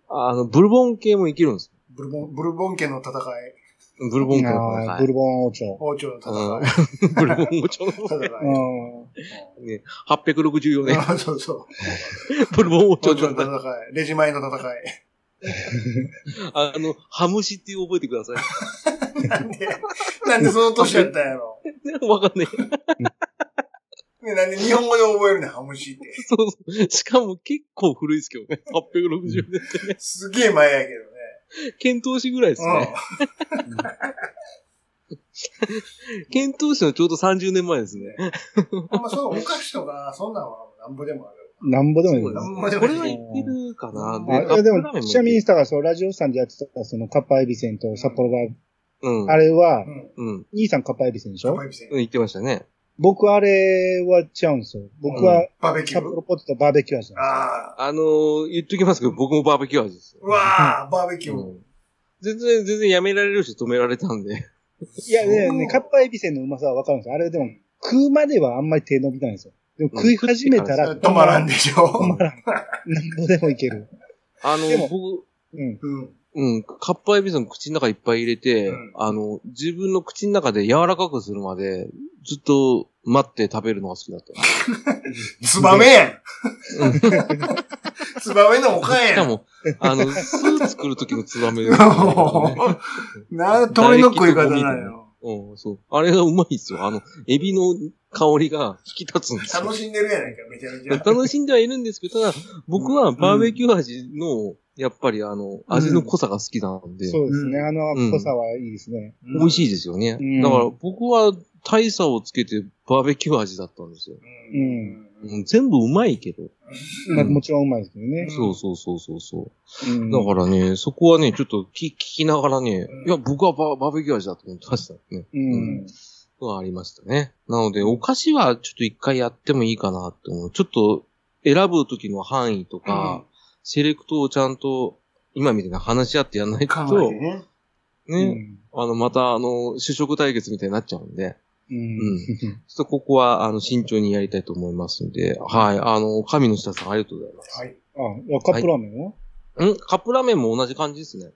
あの、ブルボン系もいけるんですブルボン、ブルボン家の戦い。よ。ブルボン系のああ、はいブルボン王朝。王朝のうん戦い。(laughs) ブルボンもちょう戦い。ど、うん。ね、864年、うんそうそう。(laughs) ブルボン王朝王朝のの戦い。レジ前の戦い。(laughs) あの、ハムシっていう覚えてください。なんで、なんでその年やったんやろ。わかんない。ね、なんで日本語で覚えるねん、ハムシって。(laughs) そうそう。しかも結構古いですけどね。860年ってね。すげえ前やけどね。検討士ぐらいですね。検討士のちょうど30年前ですね。うん。ほんまそのお菓子とか、そんなんはなんぼでもある。なんぼでもいいそうですなんぼでもこれはいけるかな。うんあいやでも、ちなみにさ、さ、そう、ラジオさんでやってた、その、カッパエビセンと札幌バー、うん。あれはう、ん。うん。兄さんカッパエビセンでしょ？カッパエビセンうん言ってましたね。僕あれは違うんですよ。僕は、バーベキュー？札幌ポテトバーベキュー味なんでああ。あのー、言っときますけど、僕もバーベキュー味ですよ。うわあ、バーベキュー。うん全然、全然やめられるし止められたんで。いや、ね、ね、カッパエビせんのうまさはわかるんですよ。あれでも、食うまではあんまり手伸びないんですよ。でも食い始めたら (laughs) 止まらんでしょ。止まらん。なんぼでもいける。あのでも、僕、うん。うん。うん、カッパエビさん口の中いっぱい入れて、うんあの、自分の口の中で柔らかくするまで、ずっと待って食べるのが好きだった。(laughs) ツバメやんツバメのおかんやん。しかも、あの、スー作る時のツバメ (laughs) ねな、(laughs) 鳥の食い方なんよ。うん、そう。あれがうまいですよ。あの、エビの香りが引き立つんですよ。楽しんでるやないか、めちゃめちゃ。楽しんではいるんですけど、ただ、僕はバーベキュー味の、やっぱりあの、味の濃さが好きなんで、そうですね。うんあの濃さはいいですね。美味しいですよね。うんだから僕は大差をつけてバーベキュー味だったんですよ。うん。うん、全部うまいけど。まあもちろんうまいですけどね。そうそうそうそうそう。うんだからね、そこはね、ちょっと聞聞きながらね、うんいや、僕はババーベキュー味だと思ってましたね。うん。はありましたね。なので、お菓子はちょっと一回やってもいいかなって思う。ちょっと選ぶ時の範囲とか、セレクトをちゃんと、今みたいな話し合ってやんないと、ね。ね、あの、また、あの、主食対決みたいになっちゃうんで、うん。うんちょっとここは、あの、慎重にやりたいと思いますんで、はい、あの、神の下さんありがとうございます。はい。あ、カップラーメンは？ん？カップラーメンも同じ感じですね。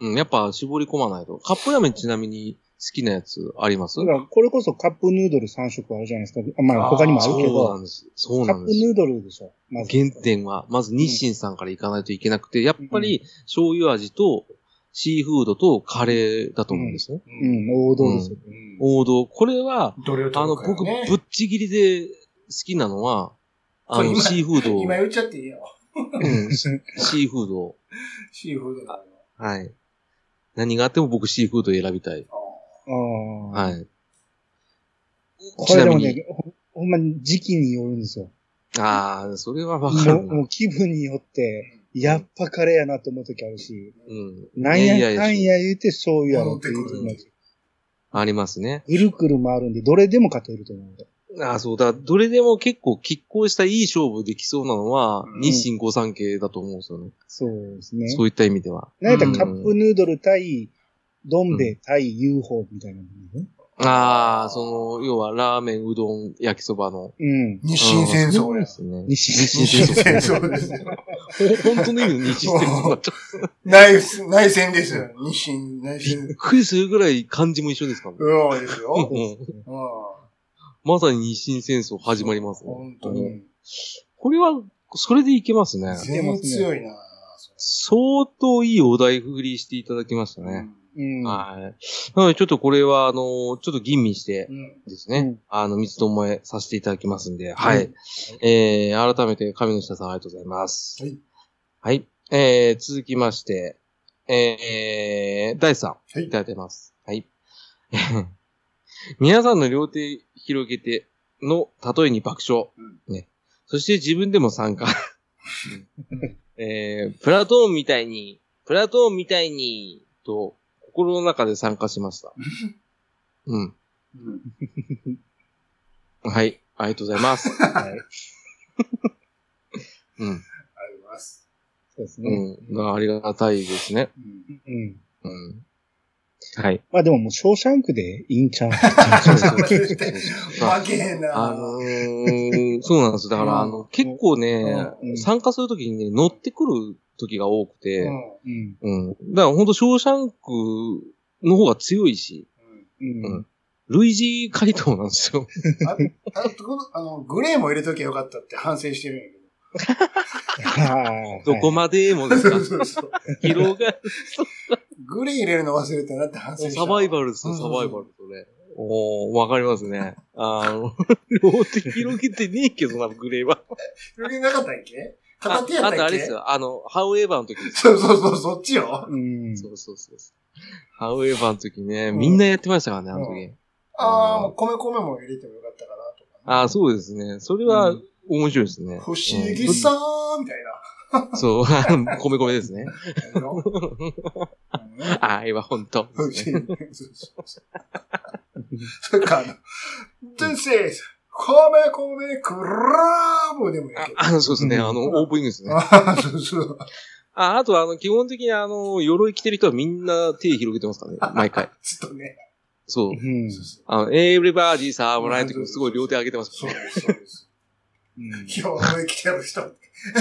うん。うん、やっぱ絞り込まないと。カップラーメンちなみに好きなやつあります？だからこれこそカップヌードル3色あるじゃないですか。あまあ他にもあるけそうなどん、です。そうカップなんです。ヌードルでしょ。まず。原点は、まず日清さんから行かないといけなくて、やっぱり醤油味とシーフードとカレーだと思うんですね。う。ん、王道ですよ。うん。王道。これは、どれをあの、僕、ぶっちぎりで好きなのは、あの、シーフードを、今言っちゃっていいよ。うん、シーフードを。シーフード。はい。何があっても僕シーフードを選びたい。ああ。はい。これでもね、ほほんまに時期によるんですよ。ああ、それはわかるもう気分によって、やっぱカレーやなと思う時あるし、うん。なんいやかんや言うて醤油やろっていう時もあるしありますね。ぐるくる回るんで、どれでも勝てると思うんで。ああ、そうだ。どれでも結構拮抗したいい勝負できそうなのは、うん日清御三系だと思うんですよね。そうですね。そういった意味では。なんやったらカップヌードル対、どん兵衛対 UFO みたいなもんね。ああ、その、要はラーメン、うどん、焼きそばの。うん。日清戦争やで。すね。西日日清清戦戦争。争です本当の意味の日清戦争だった。内、内戦ですよ。日清、内び戦っ。くりするぐらい漢字も一緒ですからね。そうですよ。うんうん。まさに日清戦争始まりますね。本当うんに。これは、それでいけますね。全然強いな相当いいお題振りしていただきましたそれね。うん。はい。なので、ちょっとこれは、あの、ちょっと吟味してうん。ですね、うんあの、三つどもえさせていただきますんで、はい。えー、改めて、神の下さんありがとうございます。はい。はい。えー、続きまして、えー、第3、はいいただいてます。はい。(laughs) 皆さんの両手広げての例えに爆笑。ね。そして自分でも参加。(laughs) えー、プラトーンみたいに、プラトーンみたいに、と、心の中で参加しました。うん。うん。はい。ありがとうございます。(laughs) はい。うん。ありがとうございます。そうですね。うん。ありがたいですね。うん。うん。うん。はい。まあでももう、ショーシャンクでいいんちゃうそうそうそう (laughs) 負けへんなあのー、そうなんです。だから、あの、結構ね、うん参加するときにね、乗ってくる時が多くて、うん。うん。うん。だから、ほんと、ショーシャンクの方が強いし、うん。うん類似回答なんですよ。ああのグレーも入れときゃよかったって反省してるんやけはいどこまでもでど。すか？(laughs) そうそう。広が、グレー入れるの忘れたなって反省した。サバイバルですよ、うんサバイバルとね。おー、わかりますね。あの、両手広げてねえけどな、グレーは。広げなかったっけ？あ片手やったっけ？あとあれですよ、あの、ハウエバーの時です。そうそうそう、そっちよ。うん。そうそうそうそう。ハウエバーの時ね、みんなやってましたからね、あの時。ああ、米米も入れてもよかったかなとか、ね。ああ、そうですね。それはうん面白いですね。不思議さーみたいうん (laughs) そう、あ米米ですね。な。やろうん愛は本当。不思議。それか、あの、This is 米米クラブでもいいけど。あ、あのそうですね。うんあの、オープニングですね。あそうそう。あ、あとあの、基本的にあの、鎧着てる人はみんな手広げてますからね、毎回。ずっとね。そう。うん。あの、エブリバーディーサーもらえる時もすごい両手上げてますかそうです、そうです。うん今日上着てる人、らね。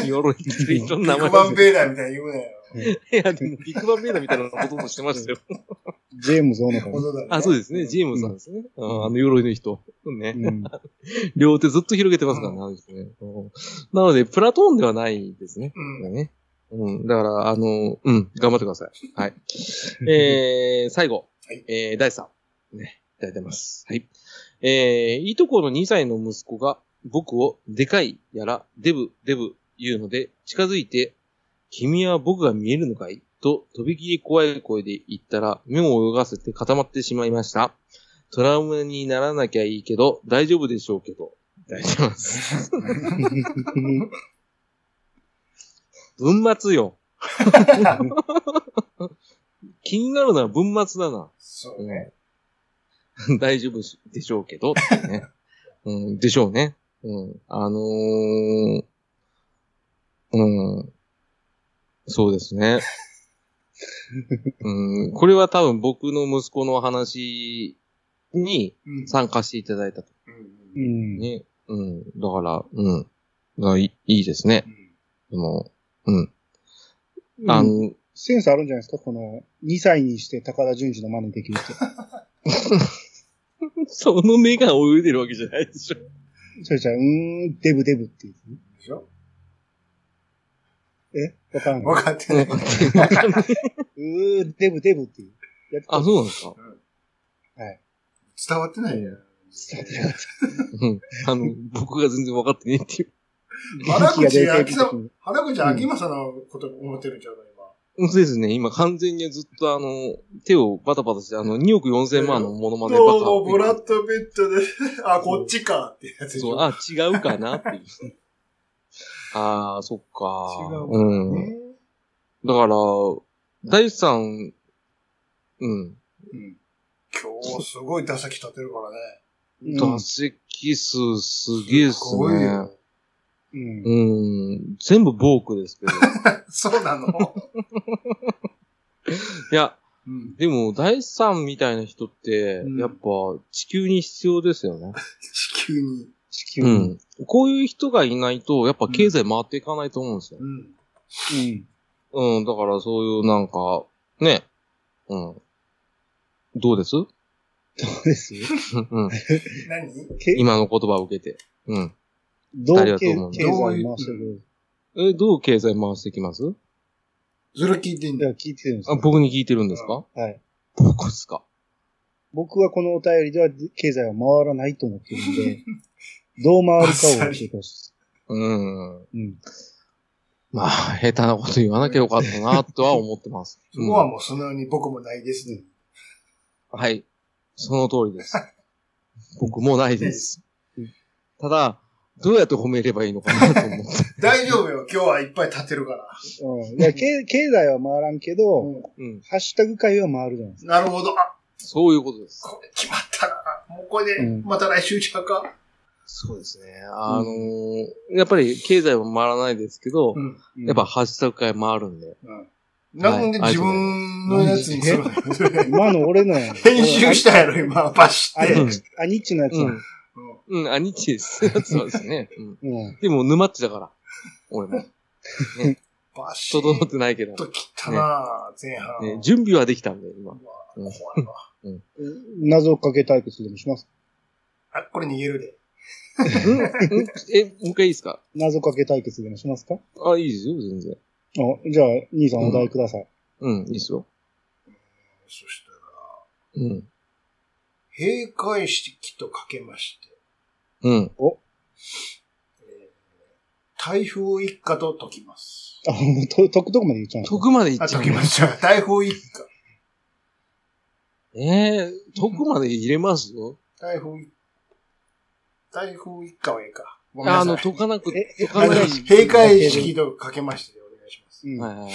鎧着てる人の名ビッグ前バンベーダーみたいに言うなよ。いや、でも、ビッグバンベーダーみたいなこととしてましたよ。(laughs) ジェームズ・オノか本当だねあ、そうですね。ジェームズさんですね。うんあの、鎧の人。ね。うん。(laughs) 両手ずっと広げてますからね、あの人ね。うんなので、プラトーンではないですね。うん。ね。うん。だから、あの、うん、頑張ってください。はい。(laughs) えー、最後。はいえー、第3。ね、いただいてます。はい。えー、いとこの2歳の息子が僕をでかいやら、デブ、デブ言うので、近づいて、君は僕が見えるのかい？と、とびきり怖い声で言ったら、目を泳がせて固まってしまいました。トラウマにならなきゃいいけど、大丈夫でしょうけど。いただいてます。文末よ。気になるのは文末だな。そうね。(laughs) 大丈夫でしょうけど、ね。うん、でしょうね。うん。あのー、うん。そうですね。うん、これは多分僕の息子の話にうん。参加していただいたと。うんううんん。ね。うん。だから、うん。だからいいいいですね。でも、うん。ああの、センスあるんじゃないですか？この、2歳にして高田純次の真似できる人。(laughs) その目が泳いでるわけじゃないでしょ。それじゃあ、うーん、デブデブっていう。でしょ？え？わからん。分かってない。(laughs) うー、デブデブっていう。あ、そうなんですか？はい。伝わってないよ。伝わってなかっうん。あの、僕が全然分かってねえっていう。た。原口元気が出てあきさ原口あきまさのこと思ってるんちゃうか、今。そうですね。今完全にずっとあの、手をバタバタして、あの、2億4千万のものまねバカ。どうも、ブラッド・ピットで、あ、こっちかってやつそう、ょ。あ、違うかなっていう。ああ、そっか。違ううん。ねだから、大地さん、うん。うん今日すごい打席立てるからね。うん打席数すげえっすすごいね。よ。うん。うん。全部ボークですけど。(laughs) そうなの？いや、うん。でも、大地さんみたいな人ってうん、やっぱ地球に必要ですよね。(laughs) 地球に。う地球に。ん。こういう人がいないと、やっぱ経済回っていかないと思うんですよ。うん。うん。うん、だからそういうなんか、ね。うん。どうです？そうです？(laughs) うん。何？け？今の言葉を受けて。うん。どう経思う？経済回してる？え、どう経済回していきます？それ聞いてんだ。聞いてるんですあよ僕に聞いてるんですか？はい。僕ですか？僕はこのお便りでは経済は回らないと思ってるんで、(laughs) どう回るかを教えてほしうん。い。うん。まあ、下手なこと言わなきゃよかったな、とは思ってます。(laughs) そこはもうそのように僕もないですね。はい。その通りです。(laughs) 僕もないですうん。ただ、どうやって褒めればいいのかなと思って。(laughs) 大丈夫よ。今日はいっぱい立てるから。うん。いや、経経済は回らんけど、うんうん。ハッシュタグ会は回るじゃないですか。なるほど。あ、そういうことです。これ決まったな。もうこれで、うんまた来週ちゃうか。そうですね。あのーやっぱり経済は回らないですけど、うん。うんやっぱ、ハッシュタグ会回るんで。うん。なんで自分のやつにするの？(laughs) 今の俺のやん。編集したやろ、今。バシって。あれ、アニッチのやつ。うん。うん、アニッチです。やつはですね。うん。うん。でも、沼っちだから。俺も。バシ整っッてないけど。と切ったな、前半。ね、準備はできたんで、今。うわうん怖いわ。謎かけ対決でもします？あ、これ逃げるで。(laughs) うんうんえ、もう一回いいですか？謎かけ対決でもしますか？あ、いいですよ、全然。あじゃあ、兄さんお題ください。うん、いいですよ。そしたら、うん。閉会式とかけまして、うん。えー台風一過と解きます。あ、もうと、解くとこまで言っちゃうんですか解くまでいっあ、ちゃう解きました。台風一過。ええ解くまで入れますよ。台風一、台風一過はええか。ごめんなさい。あの、解かなく、解かない。閉会式とかけましてお願いします。うんはいはいはい。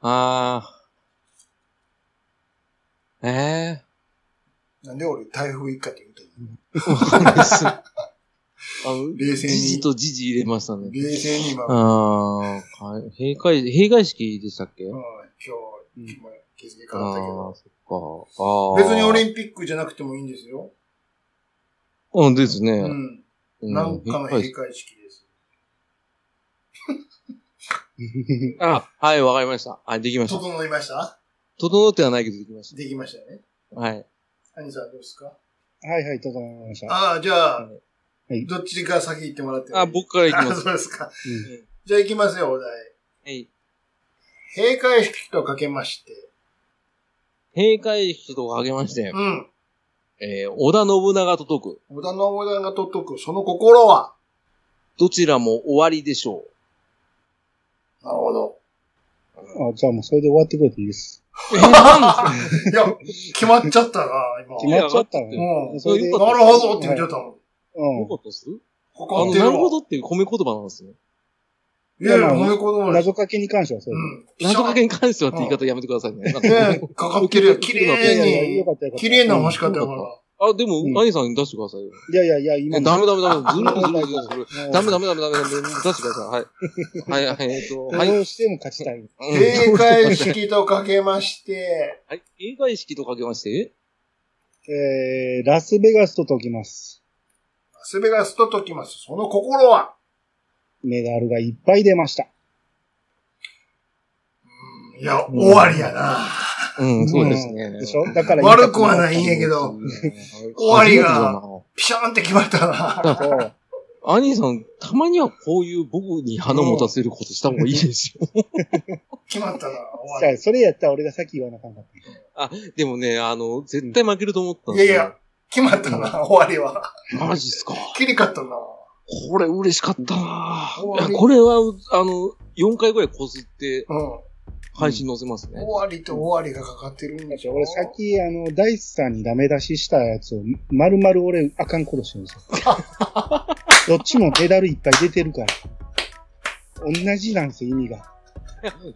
あー。えなんで俺台風一過って言うと。わかんないです。あの、冷静にじじとじじ入れましたね。冷静に今、うんああ、はい閉会、閉会式でしたっけ？今うん日、今日付ああ変わったけど。ー、そっか。ああ。別にオリンピックじゃなくてもいいんですよ。うんですね。うん。うんなんかの閉閉会式です。(laughs) あ、はい、わかりました。はい、できました。整いました？整ってはないけどできましできましたよね。た。はい。兄さんどうですか？はいはい、整いました。ああ、じゃあ、はいどっちから先行ってもらってもいい？あ、僕からいきまあす。そうですか。うんじゃあ行きますよ、お題。はい。閉会式とかけまして。閉会式とかけましてう、ん。えー、織田信長と解く。織田信長と解く、その心は？どちらも終わりでしょなるほど。う。あ、じゃあもうそれで終わってくれていいです。えー、なんで？す (laughs) かいや、決まっちゃったな、今。決まっちゃったのうんなるほどって言っちゃったもん。うんよかったっすかあの。なるほどっていう褒め言葉なんですね。いやいや、まあ褒め言葉です。謎かけに関してはそうう。ん。謎かけに関してはって言い方やめてくださいね。なんかねかかってるよ。綺いやいやいや、麗に。よかったよかった。綺麗な欲しかったよ、うんほら。あ、でも、うん兄さん出してくださいよ。いやいやいや、今えダメダメダメ。ずるいずるいずるいずるダメダメダメダメダメ。出してください。はい。はい、はい、えっと、はい。どうしても勝ちたい。うん閉会式とかけまして、はい。閉会式とかけまして、えー、ラスベガスと解きます。ラスベガスと解きます。その心は？メダルがいっぱい出ました。いや、終わりやな。うん、そうですね。でしょ？だから悪くはないんやけど、終わりがピシャーンって決まったな。そう。兄さん、たまにはこういう僕に花持たせることした方がいいですよ。決まったな。(laughs) 終じわゃあ、それやったら俺が先言わなあかんかった。でもね、あの、絶対負けると思ったんり。ですよ。いやいや、決まったな、終わりは。マジっすか。切り替ったな。これ嬉しかったなこれは、あの、4回ぐらいこすってうん。配信載せますね終。わりと終わりがかかってるんでしょ？俺さっき、あの、ダイスさんにダメ出ししたやつを、丸々俺、あかんことしてるんですよ。(laughs) どっちもメダルいっぱい出てるから。同じなんですよ、意味が。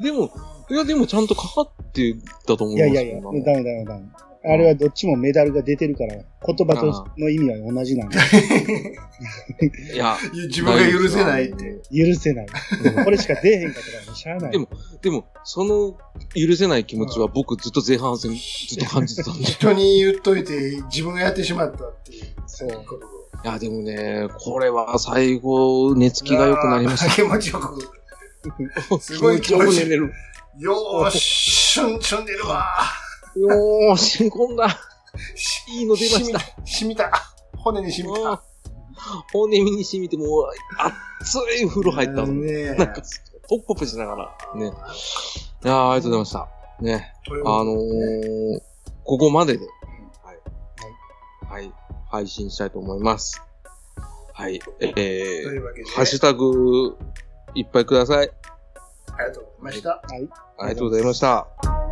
でも、いや、でもちゃんとかかってたと思いいますよやいやいや、ダメダメダメ。あれはどっちもメダルが出てるから、言葉との意味は同じなんで、いや、(laughs) 自分が許せないって。許せない。これしか出えへんかったから、しゃあない。でもでも、その許せない気持ちは僕ずっと前半戦ずっと感じてたんで。い人に言っといて、自分がやってしまったっていうそう。ことや、でもね、これは最後、寝つきが良くなりました。気持ちよく。(laughs) す気ごい持ちよく寝れる。よーし、しゅん、しゅんでるわ。よーし、こんな、いいの出ました。染みた。骨に染みうんた。骨身に染みて、もう、熱い風呂入ったの。ねなんか、ポッポップしながら、ね。いやーありがとうございました。ね。あのー、ここまでで、はい。はい。配信したいと思います。はい。えとーハッシュタグ、いっぱいください。ありがとうございました。はい。ありがとうございました。